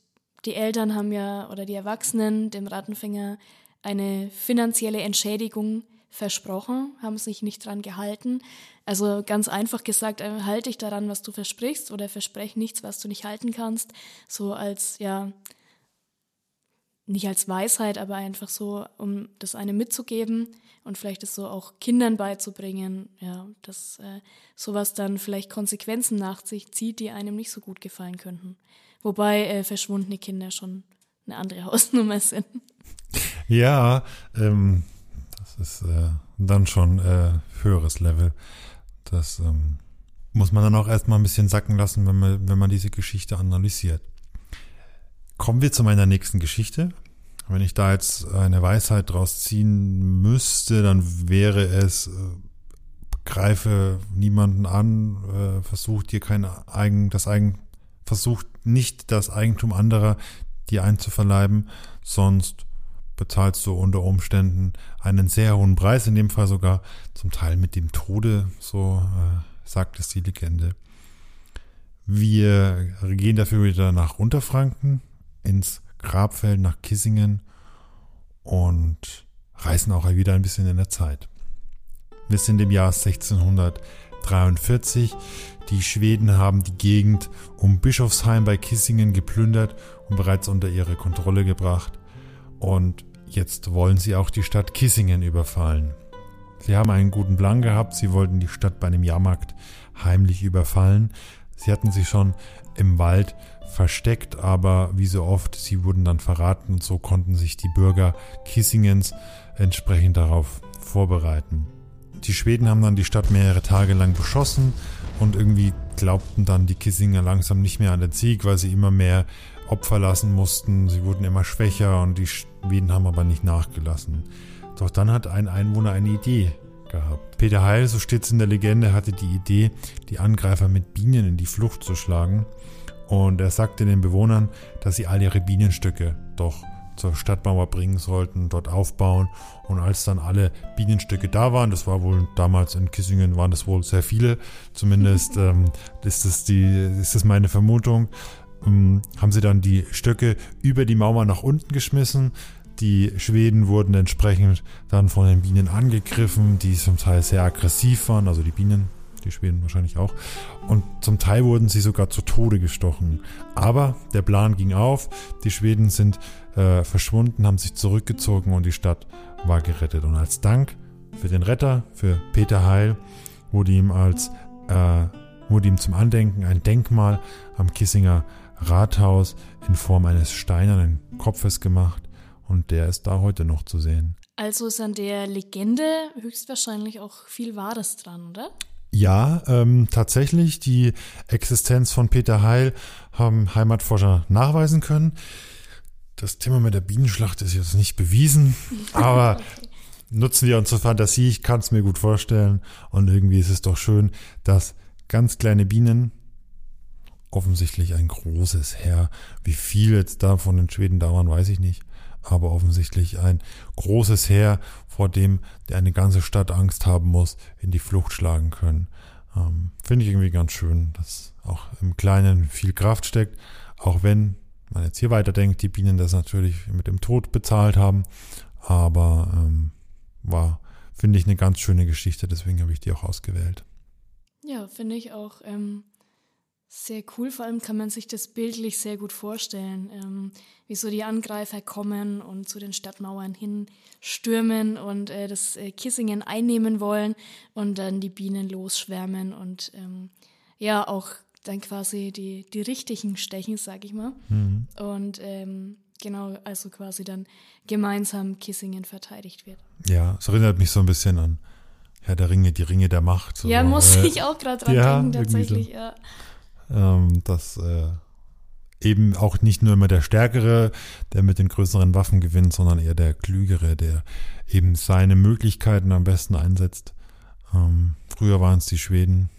die Eltern haben ja oder die Erwachsenen dem Rattenfänger eine finanzielle Entschädigung versprochen, haben sich nicht dran gehalten. Also ganz einfach gesagt, äh, halte dich daran, was du versprichst oder versprech nichts, was du nicht halten kannst. So als, ja, nicht als Weisheit, aber einfach so, um das eine mitzugeben und vielleicht es so auch Kindern beizubringen, ja, dass äh, sowas dann vielleicht Konsequenzen nach sich zieht, die einem nicht so gut gefallen könnten. Wobei äh, verschwundene Kinder schon eine andere Hausnummer sind. Ja, ähm, ist äh, dann schon äh, höheres Level. Das ähm, muss man dann auch erstmal ein bisschen sacken lassen, wenn man, wenn man diese Geschichte analysiert. Kommen wir zu meiner nächsten Geschichte. Wenn ich da jetzt eine Weisheit draus ziehen müsste, dann wäre es, äh, greife niemanden an, äh, versucht dir kein eigen, das eigen, versucht nicht das Eigentum anderer dir einzuverleiben, sonst bezahlst du unter Umständen einen sehr hohen Preis, in dem Fall sogar zum Teil mit dem Tode, so äh, sagt es die Legende. Wir gehen dafür wieder nach Unterfranken, ins Grabfeld nach Kissingen und reisen auch wieder ein bisschen in der Zeit. Wir sind im Jahr 1543. Die Schweden haben die Gegend um Bischofsheim bei Kissingen geplündert und bereits unter ihre Kontrolle gebracht. Und jetzt wollen sie auch die Stadt Kissingen überfallen. Sie haben einen guten Plan gehabt, sie wollten die Stadt bei einem Jahrmarkt heimlich überfallen. Sie hatten sich schon im Wald versteckt, aber wie so oft, sie wurden dann verraten und so konnten sich die Bürger Kissingens entsprechend darauf vorbereiten. Die Schweden haben dann die Stadt mehrere Tage lang beschossen und irgendwie glaubten dann die Kissinger langsam nicht mehr an den Sieg, weil sie immer mehr Opfer lassen mussten. Sie wurden immer schwächer und die Schweden haben aber nicht nachgelassen. Doch dann hat ein Einwohner eine Idee gehabt. Peter Heil, so steht es in der Legende, hatte die Idee, die Angreifer mit Bienen in die Flucht zu schlagen. Und er sagte den Bewohnern, dass sie all ihre Bienenstücke doch zur Stadtmauer bringen sollten, dort aufbauen. Und als dann alle Bienenstücke da waren, das war wohl damals in Kissingen, waren das wohl sehr viele, zumindest ähm, ist, das die, ist das meine Vermutung, haben sie dann die Stöcke über die Mauer nach unten geschmissen. Die Schweden wurden entsprechend dann von den Bienen angegriffen, die zum Teil sehr aggressiv waren, also die Bienen, die Schweden wahrscheinlich auch. Und zum Teil wurden sie sogar zu Tode gestochen. Aber der Plan ging auf, die Schweden sind äh, verschwunden, haben sich zurückgezogen und die Stadt war gerettet. Und als Dank für den Retter, für Peter Heil, wurde ihm als äh, wurde ihm zum Andenken ein Denkmal am Kissinger Rathaus in Form eines steinernen Kopfes gemacht und der ist da heute noch zu sehen. Also ist an der Legende höchstwahrscheinlich auch viel Wahres dran, oder? Ja, ähm, tatsächlich. Die Existenz von Peter Heil haben Heimatforscher nachweisen können. Das Thema mit der Bienenschlacht ist jetzt nicht bewiesen, aber okay. nutzen wir unsere Fantasie. Ich kann es mir gut vorstellen. Und irgendwie ist es doch schön, dass ganz kleine Bienen offensichtlich ein großes Heer. Wie viel jetzt da von den Schweden da waren, weiß ich nicht. Aber offensichtlich ein großes Heer, vor dem eine ganze Stadt Angst haben muss, in die Flucht schlagen können. Ähm, Finde ich irgendwie ganz schön, dass auch im Kleinen viel Kraft steckt. Auch wenn man jetzt hier weiterdenkt, die Bienen das natürlich mit dem Tod bezahlt haben. Aber ähm, war, finde ich, eine ganz schöne Geschichte. Deswegen habe ich die auch ausgewählt. Ja, finde ich auch. Ähm sehr cool, vor allem kann man sich das bildlich sehr gut vorstellen, ähm, wie so die Angreifer kommen und zu den Stadtmauern hinstürmen und äh, das äh, Kissingen einnehmen wollen und dann die Bienen losschwärmen und ähm, ja auch dann quasi die, die richtigen stechen, sag ich mal. Mhm. Und ähm, genau, also quasi dann gemeinsam Kissingen verteidigt wird. Ja, es erinnert mich so ein bisschen an Herr der Ringe, die Ringe der Macht. So, ja, muss äh, ich auch gerade dran ja, denken, tatsächlich, so. ja ähm, dass äh, eben auch nicht nur immer der Stärkere, der mit den größeren Waffen gewinnt, sondern eher der Klügere, der eben seine Möglichkeiten am besten einsetzt. Ähm, früher waren es die Schweden,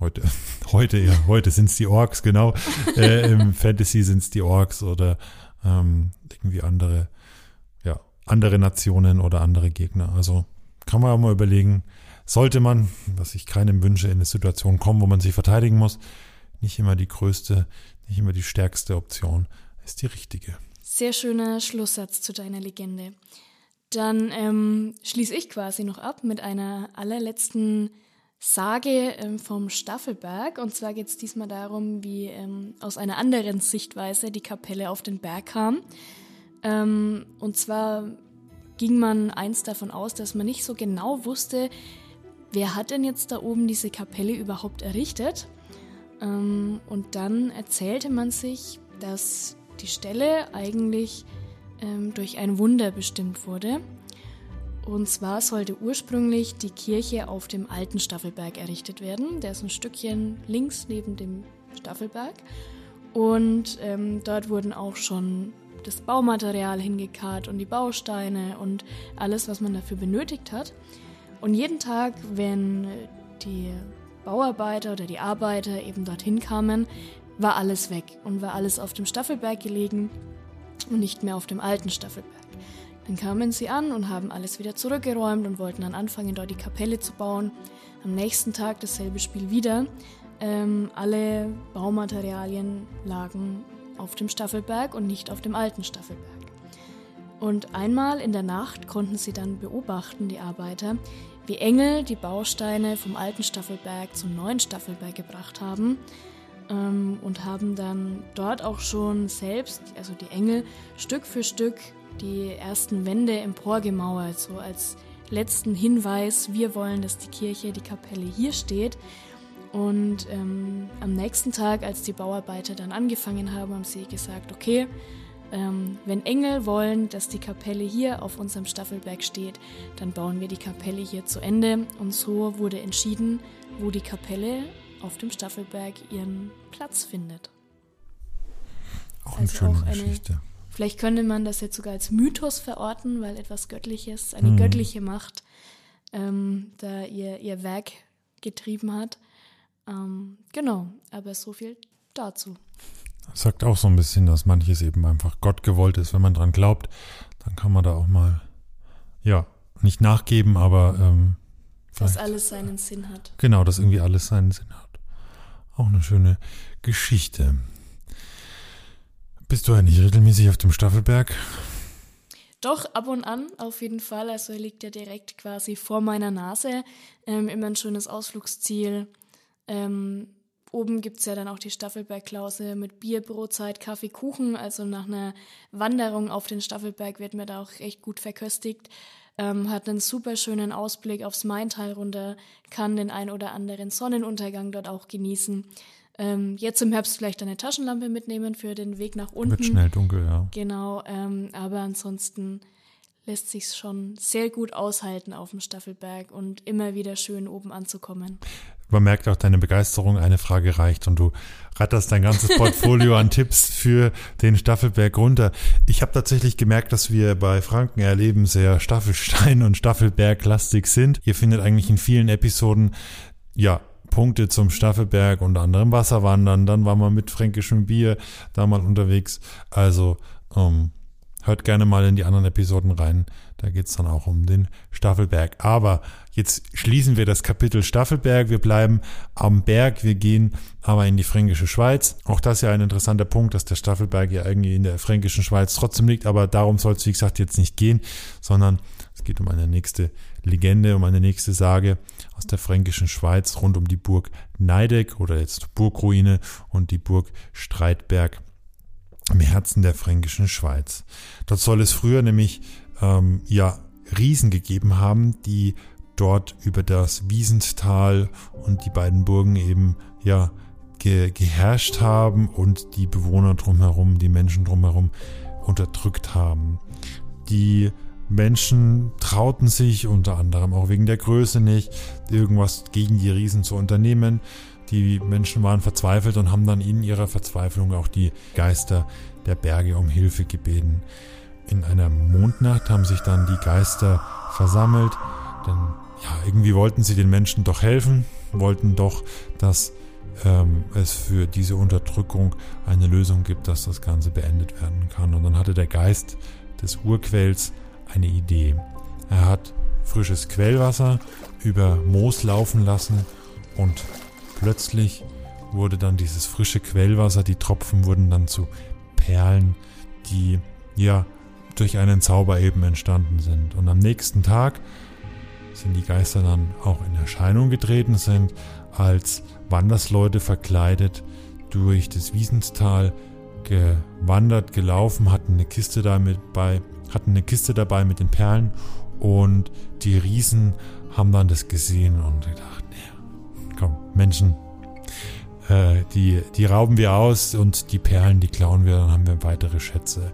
heute, heute ja, heute sind es die Orks, genau. äh, Im Fantasy sind es die Orks oder ähm, irgendwie andere, ja, andere Nationen oder andere Gegner. Also kann man auch mal überlegen, sollte man, was ich keinem wünsche, in eine Situation kommen, wo man sich verteidigen muss, nicht immer die größte, nicht immer die stärkste Option ist die richtige. Sehr schöner Schlusssatz zu deiner Legende. Dann ähm, schließe ich quasi noch ab mit einer allerletzten Sage ähm, vom Staffelberg. Und zwar geht es diesmal darum, wie ähm, aus einer anderen Sichtweise die Kapelle auf den Berg kam. Ähm, und zwar ging man einst davon aus, dass man nicht so genau wusste, wer hat denn jetzt da oben diese Kapelle überhaupt errichtet. Ähm, und dann erzählte man sich, dass die Stelle eigentlich ähm, durch ein Wunder bestimmt wurde. Und zwar sollte ursprünglich die Kirche auf dem alten Staffelberg errichtet werden. Der ist ein Stückchen links neben dem Staffelberg. Und ähm, dort wurden auch schon das Baumaterial hingekarrt und die Bausteine und alles, was man dafür benötigt hat. Und jeden Tag, wenn die Bauarbeiter oder die Arbeiter eben dorthin kamen, war alles weg und war alles auf dem Staffelberg gelegen und nicht mehr auf dem alten Staffelberg. Dann kamen sie an und haben alles wieder zurückgeräumt und wollten dann anfangen, dort die Kapelle zu bauen. Am nächsten Tag dasselbe Spiel wieder. Ähm, alle Baumaterialien lagen auf dem Staffelberg und nicht auf dem alten Staffelberg. Und einmal in der Nacht konnten sie dann beobachten, die Arbeiter, wie Engel die Bausteine vom alten Staffelberg zum neuen Staffelberg gebracht haben ähm, und haben dann dort auch schon selbst, also die Engel, Stück für Stück die ersten Wände emporgemauert, so als letzten Hinweis, wir wollen, dass die Kirche, die Kapelle hier steht. Und ähm, am nächsten Tag, als die Bauarbeiter dann angefangen haben, haben sie gesagt, okay, ähm, wenn Engel wollen, dass die Kapelle hier auf unserem Staffelberg steht, dann bauen wir die Kapelle hier zu Ende. Und so wurde entschieden, wo die Kapelle auf dem Staffelberg ihren Platz findet. Auch eine also schöne auch eine, Geschichte. Vielleicht könnte man das jetzt sogar als Mythos verorten, weil etwas Göttliches, eine hm. göttliche Macht, ähm, da ihr, ihr Werk getrieben hat. Ähm, genau, aber so viel dazu. Das sagt auch so ein bisschen, dass manches eben einfach Gott gewollt ist. Wenn man dran glaubt, dann kann man da auch mal, ja, nicht nachgeben, aber ähm, dass alles seinen Sinn hat. Genau, dass irgendwie alles seinen Sinn hat. Auch eine schöne Geschichte. Bist du eigentlich regelmäßig auf dem Staffelberg? Doch, ab und an auf jeden Fall. Also er liegt ja direkt quasi vor meiner Nase. Ähm, immer ein schönes Ausflugsziel. Ähm, oben gibt es ja dann auch die Staffelbergklause mit Bier, Brotzeit, Kaffee, Kuchen. Also nach einer Wanderung auf den Staffelberg wird mir da auch echt gut verköstigt. Ähm, hat einen super schönen Ausblick aufs Maintal runter, kann den ein oder anderen Sonnenuntergang dort auch genießen. Ähm, jetzt im Herbst vielleicht eine Taschenlampe mitnehmen für den Weg nach unten. Wird schnell dunkel, ja. Genau, ähm, aber ansonsten lässt sich schon sehr gut aushalten auf dem Staffelberg und immer wieder schön oben anzukommen. Man merkt auch deine Begeisterung, eine Frage reicht und du ratterst dein ganzes Portfolio an Tipps für den Staffelberg runter. Ich habe tatsächlich gemerkt, dass wir bei Franken erleben sehr Staffelstein und Staffelberg-lastig sind. Ihr findet eigentlich in vielen Episoden ja Punkte zum Staffelberg, unter anderem Wasserwandern, dann war man mit fränkischem Bier da mal unterwegs. Also ähm, hört gerne mal in die anderen Episoden rein. Da geht's dann auch um den Staffelberg. Aber jetzt schließen wir das Kapitel Staffelberg. Wir bleiben am Berg. Wir gehen aber in die fränkische Schweiz. Auch das ist ja ein interessanter Punkt, dass der Staffelberg ja irgendwie in der fränkischen Schweiz trotzdem liegt. Aber darum soll es, wie gesagt, jetzt nicht gehen, sondern es geht um eine nächste Legende, um eine nächste Sage aus der fränkischen Schweiz rund um die Burg Neideck oder jetzt Burgruine und die Burg Streitberg im Herzen der fränkischen Schweiz. Dort soll es früher nämlich ähm, ja Riesen gegeben haben, die dort über das Wiesenttal und die beiden Burgen eben ja ge geherrscht haben und die Bewohner drumherum, die Menschen drumherum unterdrückt haben. Die Menschen trauten sich unter anderem auch wegen der Größe nicht, irgendwas gegen die Riesen zu unternehmen. Die Menschen waren verzweifelt und haben dann in ihrer Verzweiflung auch die Geister der Berge um Hilfe gebeten. In einer Mondnacht haben sich dann die Geister versammelt, denn ja, irgendwie wollten sie den Menschen doch helfen, wollten doch, dass ähm, es für diese Unterdrückung eine Lösung gibt, dass das Ganze beendet werden kann. Und dann hatte der Geist des Urquells eine Idee. Er hat frisches Quellwasser über Moos laufen lassen und plötzlich wurde dann dieses frische Quellwasser, die Tropfen wurden dann zu Perlen, die ja durch einen Zauber eben entstanden sind. Und am nächsten Tag sind die Geister dann auch in Erscheinung getreten, sind als Wandersleute verkleidet durch das Wiesenstal gewandert, gelaufen, hatten eine Kiste damit bei, hatten eine Kiste dabei mit den Perlen und die Riesen haben dann das gesehen und gedacht, nee, komm, Menschen, äh, die, die rauben wir aus und die Perlen, die klauen wir, dann haben wir weitere Schätze.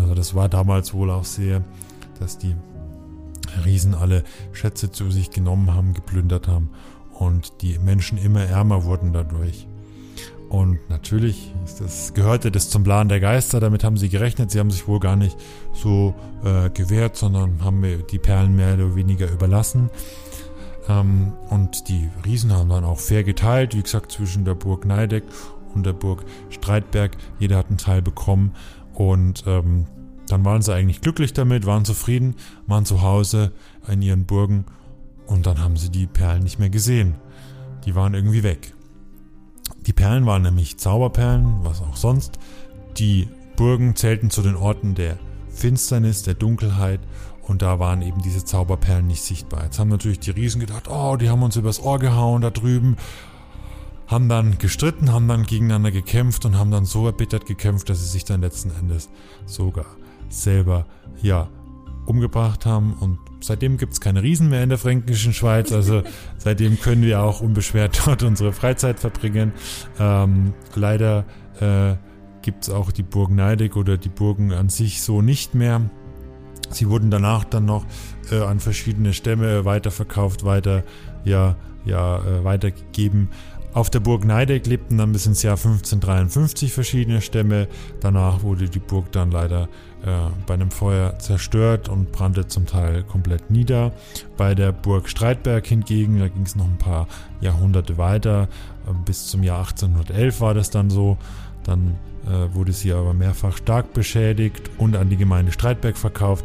Also das war damals wohl auch sehr, dass die Riesen alle Schätze zu sich genommen haben, geplündert haben und die Menschen immer ärmer wurden dadurch. Und natürlich das, gehörte das zum Plan der Geister, damit haben sie gerechnet. Sie haben sich wohl gar nicht so äh, gewehrt, sondern haben die Perlen mehr oder weniger überlassen. Ähm, und die Riesen haben dann auch fair geteilt, wie gesagt, zwischen der Burg Neideck und der Burg Streitberg. Jeder hat einen Teil bekommen. Und ähm, dann waren sie eigentlich glücklich damit, waren zufrieden, waren zu Hause in ihren Burgen und dann haben sie die Perlen nicht mehr gesehen. Die waren irgendwie weg. Die Perlen waren nämlich Zauberperlen, was auch sonst. Die Burgen zählten zu den Orten der Finsternis, der Dunkelheit Und da waren eben diese Zauberperlen nicht sichtbar. Jetzt haben natürlich die Riesen gedacht, oh, die haben uns übers Ohr gehauen da drüben. Haben dann gestritten, haben dann gegeneinander gekämpft und haben dann so erbittert gekämpft, dass sie sich dann letzten Endes sogar selber, ja, umgebracht haben. Und seitdem gibt es keine Riesen mehr in der fränkischen Schweiz. Also seitdem können wir auch unbeschwert dort unsere Freizeit verbringen. Ähm, leider äh, gibt es auch die Burg Neidig oder die Burgen an sich so nicht mehr. Sie wurden danach dann noch äh, an verschiedene Stämme weiterverkauft, weiter, ja, ja, äh, weitergegeben. Auf der Burg Neideck lebten dann bis ins Jahr 1553 verschiedene Stämme. Danach wurde die Burg dann leider äh, bei einem Feuer zerstört und brannte zum Teil komplett nieder. Bei der Burg Streitberg hingegen, da ging es noch ein paar Jahrhunderte weiter. Äh, bis zum Jahr 1811 war das dann so. Dann äh, wurde sie aber mehrfach stark beschädigt und an die Gemeinde Streitberg verkauft,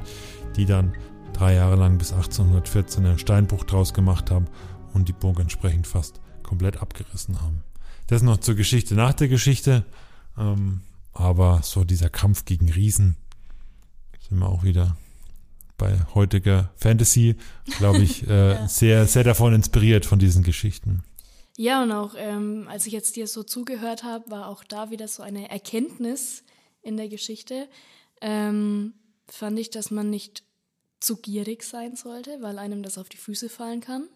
die dann drei Jahre lang bis 1814 einen Steinbruch draus gemacht haben und die Burg entsprechend fast komplett abgerissen haben. Das noch zur Geschichte nach der Geschichte. Ähm, aber so dieser Kampf gegen Riesen sind wir auch wieder bei heutiger Fantasy, glaube ich, äh, ja. sehr, sehr davon inspiriert von diesen Geschichten. Ja, und auch ähm, als ich jetzt dir so zugehört habe, war auch da wieder so eine Erkenntnis in der Geschichte. Ähm, fand ich, dass man nicht zu gierig sein sollte, weil einem das auf die Füße fallen kann.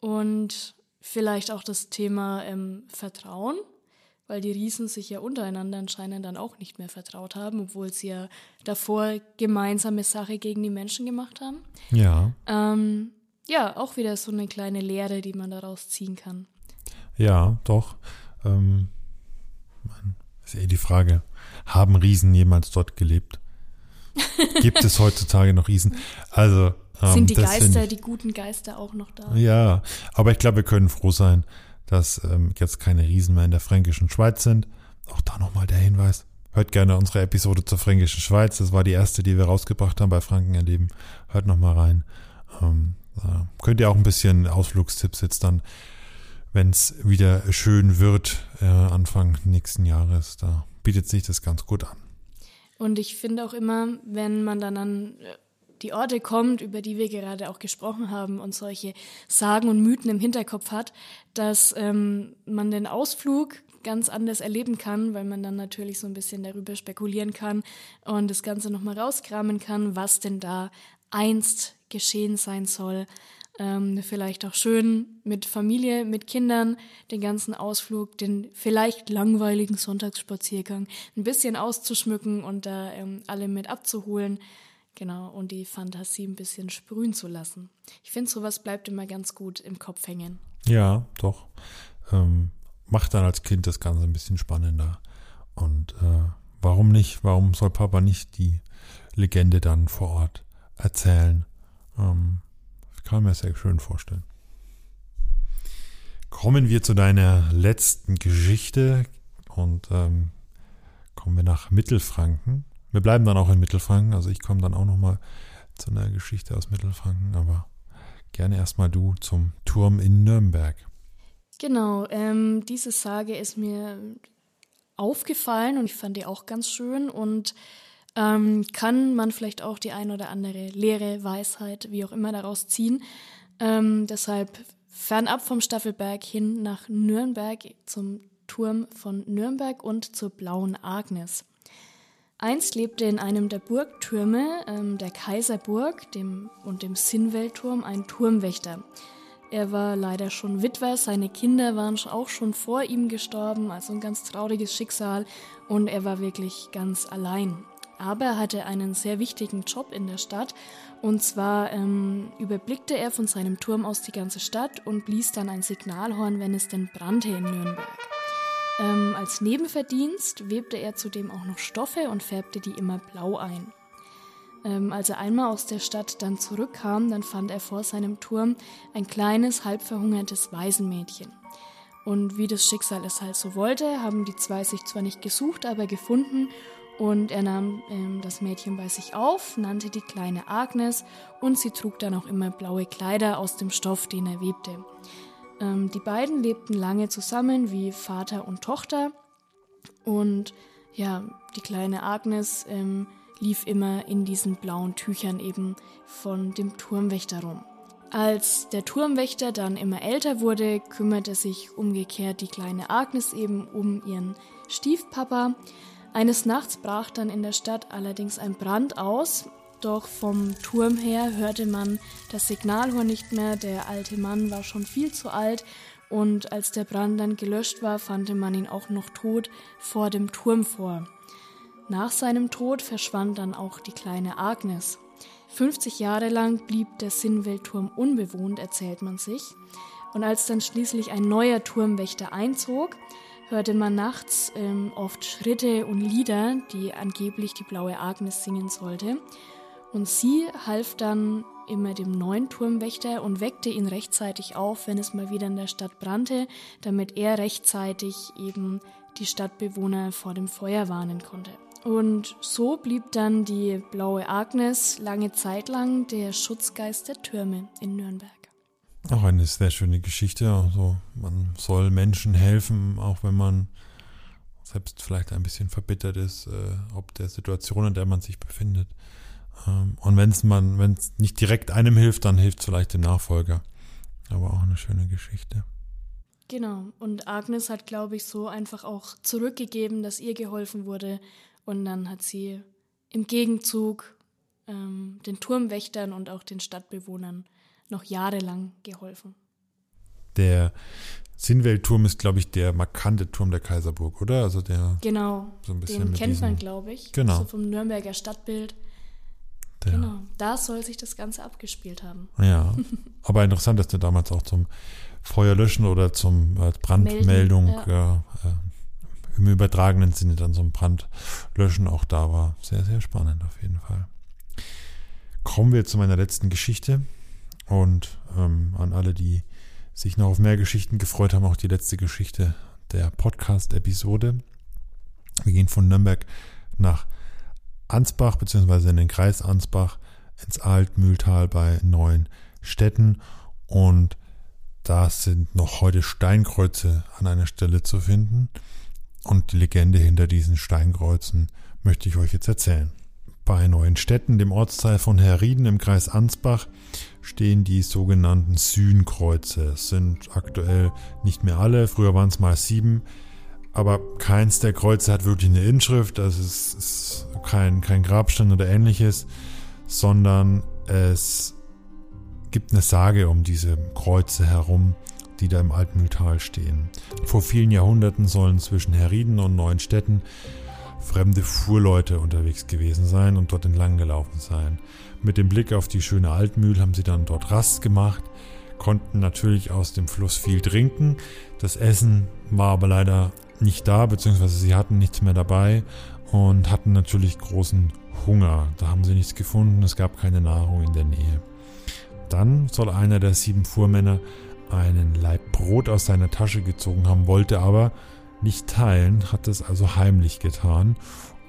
Und Vielleicht auch das Thema ähm, Vertrauen, weil die Riesen sich ja untereinander anscheinend dann auch nicht mehr vertraut haben, obwohl sie ja davor gemeinsame Sache gegen die Menschen gemacht haben. Ja. Ähm, ja, auch wieder so eine kleine Lehre, die man daraus ziehen kann. Ja, doch. Ähm, ist eh die Frage, haben Riesen jemals dort gelebt? Gibt es heutzutage noch Riesen? Also, sind ähm, die Geister, die guten Geister auch noch da? Ja, aber ich glaube, wir können froh sein, dass ähm, jetzt keine Riesen mehr in der fränkischen Schweiz sind. Auch da nochmal der Hinweis. Hört gerne unsere Episode zur fränkischen Schweiz. Das war die erste, die wir rausgebracht haben bei Franken erleben. Hört nochmal rein. Ähm, könnt ihr auch ein bisschen Ausflugstipps jetzt dann, wenn es wieder schön wird, äh, Anfang nächsten Jahres. Da bietet sich das ganz gut an. Und ich finde auch immer, wenn man dann an äh, die Orte kommt, über die wir gerade auch gesprochen haben und solche Sagen und Mythen im Hinterkopf hat, dass ähm, man den Ausflug ganz anders erleben kann, weil man dann natürlich so ein bisschen darüber spekulieren kann und das Ganze nochmal rauskramen kann, was denn da einst geschehen sein soll. Ähm, vielleicht auch schön mit Familie, mit Kindern, den ganzen Ausflug, den vielleicht langweiligen Sonntagsspaziergang ein bisschen auszuschmücken und da ähm, alle mit abzuholen. Genau, und die Fantasie ein bisschen sprühen zu lassen. Ich finde, sowas bleibt immer ganz gut im Kopf hängen. Ja, doch. Ähm, macht dann als Kind das Ganze ein bisschen spannender. Und äh, warum nicht? Warum soll Papa nicht die Legende dann vor Ort erzählen? Ähm, kann mir sehr schön vorstellen. Kommen wir zu deiner letzten Geschichte und ähm, kommen wir nach Mittelfranken. Wir bleiben dann auch in Mittelfranken, also ich komme dann auch nochmal zu einer Geschichte aus Mittelfranken, aber gerne erstmal du zum Turm in Nürnberg. Genau, ähm, diese Sage ist mir aufgefallen und ich fand die auch ganz schön und ähm, kann man vielleicht auch die ein oder andere Lehre, Weisheit, wie auch immer daraus ziehen. Ähm, deshalb fernab vom Staffelberg hin nach Nürnberg zum Turm von Nürnberg und zur Blauen Agnes. Einst lebte in einem der Burgtürme ähm, der Kaiserburg dem, und dem Sinnweltturm ein Turmwächter. Er war leider schon Witwer, seine Kinder waren auch schon vor ihm gestorben, also ein ganz trauriges Schicksal und er war wirklich ganz allein. Aber er hatte einen sehr wichtigen Job in der Stadt und zwar ähm, überblickte er von seinem Turm aus die ganze Stadt und blies dann ein Signalhorn, wenn es denn brannte in Nürnberg. Ähm, als Nebenverdienst webte er zudem auch noch Stoffe und färbte die immer blau ein. Ähm, als er einmal aus der Stadt dann zurückkam, dann fand er vor seinem Turm ein kleines, halb verhungertes Waisenmädchen. Und wie das Schicksal es halt so wollte, haben die zwei sich zwar nicht gesucht, aber gefunden und er nahm ähm, das Mädchen bei sich auf, nannte die kleine Agnes und sie trug dann auch immer blaue Kleider aus dem Stoff, den er webte. Ähm, die beiden lebten lange zusammen wie Vater und Tochter. Und ja, die kleine Agnes ähm, lief immer in diesen blauen Tüchern eben von dem Turmwächter rum. Als der Turmwächter dann immer älter wurde, kümmerte sich umgekehrt die kleine Agnes eben um ihren Stiefpapa. Eines Nachts brach dann in der Stadt allerdings ein Brand aus, doch vom Turm her hörte man das Signalhorn nicht mehr, der alte Mann war schon viel zu alt und als der Brand dann gelöscht war, fand man ihn auch noch tot vor dem Turm vor. Nach seinem Tod verschwand dann auch die kleine Agnes. 50 Jahre lang blieb der Sinnweltturm unbewohnt, erzählt man sich. Und als dann schließlich ein neuer Turmwächter einzog, hörte man nachts ähm, oft Schritte und Lieder, die angeblich die blaue Agnes singen sollte. Und sie half dann immer dem neuen Turmwächter und weckte ihn rechtzeitig auf, wenn es mal wieder in der Stadt brannte, damit er rechtzeitig eben die Stadtbewohner vor dem Feuer warnen konnte. Und so blieb dann die blaue Agnes lange Zeit lang der Schutzgeist der Türme in Nürnberg. Auch eine sehr schöne Geschichte. Also man soll Menschen helfen, auch wenn man selbst vielleicht ein bisschen verbittert ist, äh, ob der Situation, in der man sich befindet. Ähm, und wenn es man, wenn es nicht direkt einem hilft, dann hilft es vielleicht dem Nachfolger. Aber auch eine schöne Geschichte. Genau. Und Agnes hat, glaube ich, so einfach auch zurückgegeben, dass ihr geholfen wurde. Und dann hat sie im Gegenzug ähm, den Turmwächtern und auch den Stadtbewohnern noch jahrelang geholfen. Der Sinnweltturm ist, glaube ich, der markante Turm der Kaiserburg, oder? Also der genau. So ein bisschen den kennt man, glaube ich. Genau. So vom Nürnberger Stadtbild. Der. Genau, da soll sich das Ganze abgespielt haben. Ja, aber interessant, dass der damals auch zum Feuerlöschen oder zum äh, Brandmeldung Melden, ja. äh, im übertragenen Sinne dann zum Brandlöschen auch da war. Sehr, sehr spannend auf jeden Fall. Kommen wir zu meiner letzten Geschichte und ähm, an alle, die sich noch auf mehr Geschichten gefreut haben, auch die letzte Geschichte der Podcast-Episode. Wir gehen von Nürnberg nach Ansbach beziehungsweise in den Kreis Ansbach ins Altmühltal bei neuen Städten und da sind noch heute Steinkreuze an einer Stelle zu finden und die Legende hinter diesen Steinkreuzen möchte ich euch jetzt erzählen. Bei neuen Städten, dem Ortsteil von Herrieden im Kreis Ansbach, stehen die sogenannten Sühnkreuze. Es sind aktuell nicht mehr alle, früher waren es mal sieben aber keins der Kreuze hat wirklich eine Inschrift, also es ist kein, kein Grabstein oder ähnliches, sondern es gibt eine Sage um diese Kreuze herum, die da im Altmühltal stehen. Vor vielen Jahrhunderten sollen zwischen Herrieden und Neuenstetten fremde Fuhrleute unterwegs gewesen sein und dort entlang gelaufen sein. Mit dem Blick auf die schöne Altmühl haben sie dann dort Rast gemacht, konnten natürlich aus dem Fluss viel trinken. Das Essen war aber leider nicht da, beziehungsweise sie hatten nichts mehr dabei und hatten natürlich großen Hunger. Da haben sie nichts gefunden, es gab keine Nahrung in der Nähe. Dann soll einer der sieben Fuhrmänner einen Laib Brot aus seiner Tasche gezogen haben, wollte aber nicht teilen, hat es also heimlich getan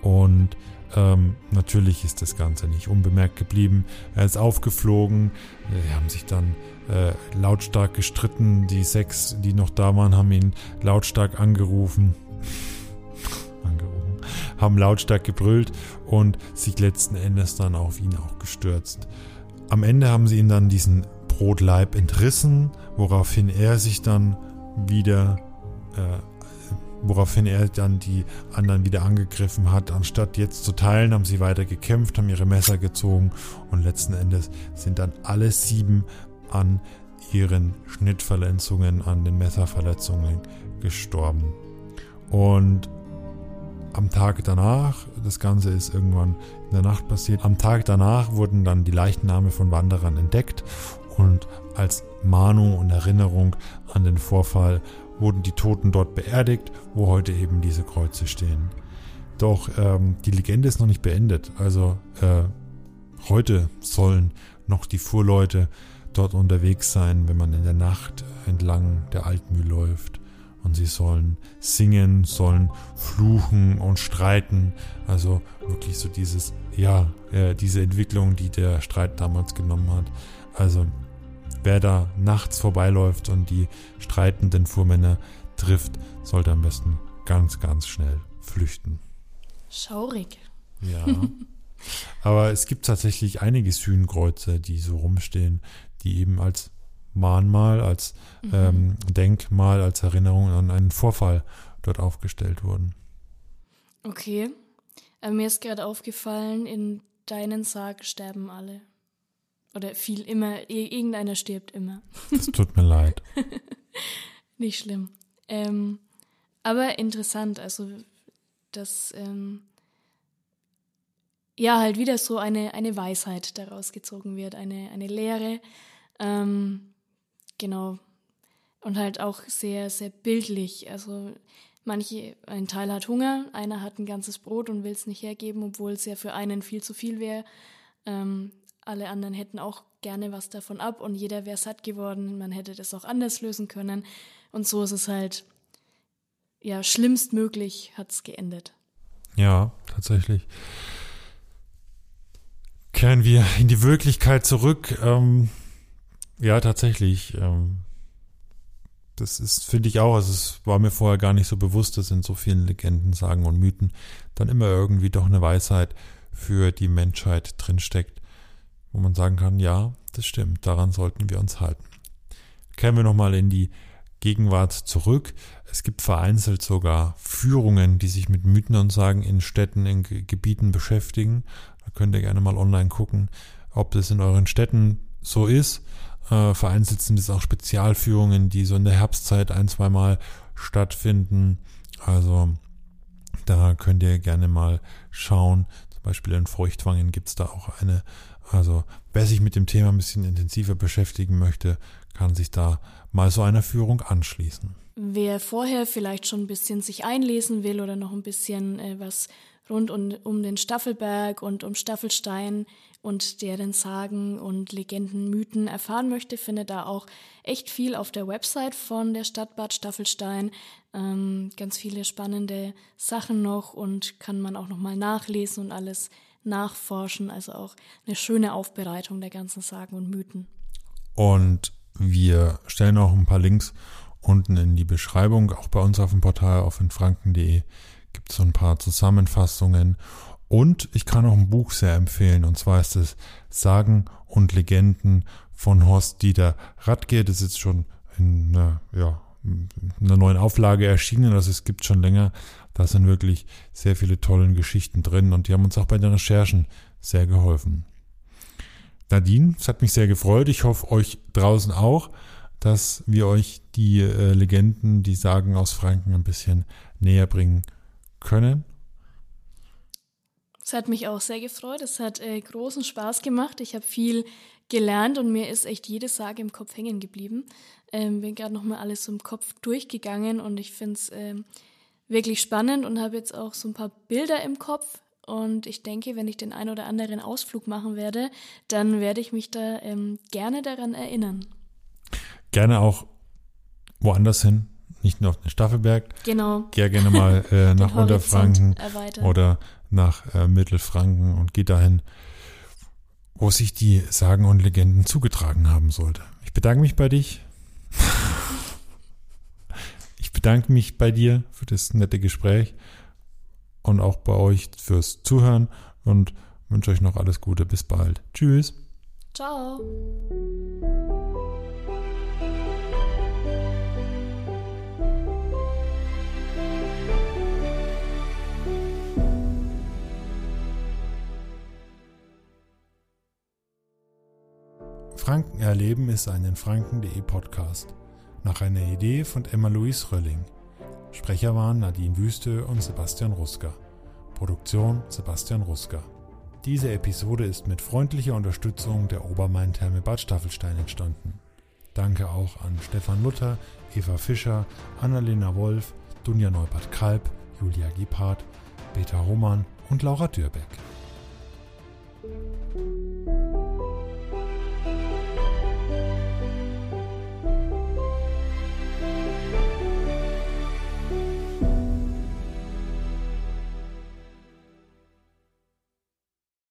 und ähm, natürlich ist das Ganze nicht unbemerkt geblieben. Er ist aufgeflogen, sie haben sich dann äh, lautstark gestritten. Die sechs, die noch da waren, haben ihn lautstark angerufen. Haben lautstark gebrüllt und sich letzten Endes dann auf ihn auch gestürzt. Am Ende haben sie ihm dann diesen Brotleib entrissen, woraufhin er sich dann wieder äh, woraufhin er dann die anderen wieder angegriffen hat. Anstatt jetzt zu teilen, haben sie weiter gekämpft, haben ihre Messer gezogen und letzten Endes sind dann alle sieben an ihren Schnittverletzungen, an den Messerverletzungen gestorben. Und am Tag danach, das Ganze ist irgendwann in der Nacht passiert, am Tag danach wurden dann die Leichname von Wanderern entdeckt und als Mahnung und Erinnerung an den Vorfall wurden die Toten dort beerdigt, wo heute eben diese Kreuze stehen. Doch ähm, die Legende ist noch nicht beendet. Also äh, heute sollen noch die Fuhrleute dort unterwegs sein, wenn man in der Nacht entlang der Altmühl läuft. Und sie sollen singen, sollen fluchen und streiten. Also wirklich so dieses, ja, äh, diese Entwicklung, die der Streit damals genommen hat. Also wer da nachts vorbeiläuft und die streitenden Fuhrmänner trifft, sollte am besten ganz, ganz schnell flüchten. Schaurig. Ja. Aber es gibt tatsächlich einige Sühnkreuze, die so rumstehen, die eben als Mahnmal, als mhm. ähm, Denkmal, als Erinnerung an einen Vorfall dort aufgestellt wurden. Okay. Aber mir ist gerade aufgefallen, in deinen Sarg sterben alle. Oder viel immer, irgendeiner stirbt immer. Es tut mir leid. Nicht schlimm. Ähm, aber interessant, also dass ähm, ja halt wieder so eine, eine Weisheit daraus gezogen wird, eine, eine Lehre. Ähm, genau. Und halt auch sehr, sehr bildlich. Also manche, ein Teil hat Hunger, einer hat ein ganzes Brot und will es nicht hergeben, obwohl es ja für einen viel zu viel wäre. Ähm, alle anderen hätten auch gerne was davon ab und jeder wäre satt geworden. Man hätte das auch anders lösen können. Und so ist es halt, ja, schlimmstmöglich hat es geendet. Ja, tatsächlich. Kehren wir in die Wirklichkeit zurück. Ähm, ja, tatsächlich. Ähm, das ist, finde ich auch, also es war mir vorher gar nicht so bewusst, dass in so vielen Legenden, Sagen und Mythen dann immer irgendwie doch eine Weisheit für die Menschheit drinsteckt, wo man sagen kann, ja, das stimmt, daran sollten wir uns halten. Kehren wir nochmal in die Gegenwart zurück. Es gibt vereinzelt sogar Führungen, die sich mit Mythen und Sagen in Städten, in Gebieten beschäftigen. Da könnt ihr gerne mal online gucken, ob das in euren Städten so ist. Äh, vereinzelt sind es auch Spezialführungen, die so in der Herbstzeit ein, zweimal stattfinden. Also da könnt ihr gerne mal schauen. Zum Beispiel in Feuchtwangen gibt es da auch eine. Also wer sich mit dem Thema ein bisschen intensiver beschäftigen möchte, kann sich da mal so einer Führung anschließen. Wer vorher vielleicht schon ein bisschen sich einlesen will oder noch ein bisschen äh, was rund um, um den Staffelberg und um Staffelstein und deren Sagen und Legenden, Mythen erfahren möchte, findet da auch echt viel auf der Website von der Stadt Bad Staffelstein. Ähm, ganz viele spannende Sachen noch und kann man auch nochmal nachlesen und alles nachforschen. Also auch eine schöne Aufbereitung der ganzen Sagen und Mythen. Und wir stellen auch ein paar Links unten in die Beschreibung, auch bei uns auf dem Portal auf infranken.de gibt es so ein paar Zusammenfassungen. Und ich kann auch ein Buch sehr empfehlen, und zwar ist es Sagen und Legenden von Horst Dieter Radke. Das ist jetzt schon in einer, ja, in einer neuen Auflage erschienen, also es gibt schon länger. Da sind wirklich sehr viele tolle Geschichten drin und die haben uns auch bei den Recherchen sehr geholfen. Nadine, es hat mich sehr gefreut. Ich hoffe euch draußen auch, dass wir euch die äh, Legenden, die Sagen aus Franken ein bisschen näher bringen können. Es hat mich auch sehr gefreut. Es hat äh, großen Spaß gemacht. Ich habe viel gelernt und mir ist echt jede Sage im Kopf hängen geblieben. Ähm, bin gerade nochmal alles so im Kopf durchgegangen und ich finde es ähm, wirklich spannend und habe jetzt auch so ein paar Bilder im Kopf, und ich denke, wenn ich den einen oder anderen Ausflug machen werde, dann werde ich mich da ähm, gerne daran erinnern. Gerne auch woanders hin, nicht nur auf den Staffelberg. Genau. Geh gerne mal äh, nach Unterfranken oder nach äh, Mittelfranken und geh dahin, wo sich die Sagen und Legenden zugetragen haben sollte. Ich bedanke mich bei dich. ich bedanke mich bei dir für das nette Gespräch und auch bei euch fürs Zuhören und wünsche euch noch alles Gute. Bis bald. Tschüss. Ciao. Franken erleben ist ein in franken.de Podcast. Nach einer Idee von Emma-Louise Rölling. Sprecher waren Nadine Wüste und Sebastian Ruska. Produktion Sebastian Ruska. Diese Episode ist mit freundlicher Unterstützung der Obermain-Therme Bad Staffelstein entstanden. Danke auch an Stefan Luther, Eva Fischer, Annalena Wolf, Dunja Neubert-Kalb, Julia Gebhardt, Peter Roman und Laura Dürbeck.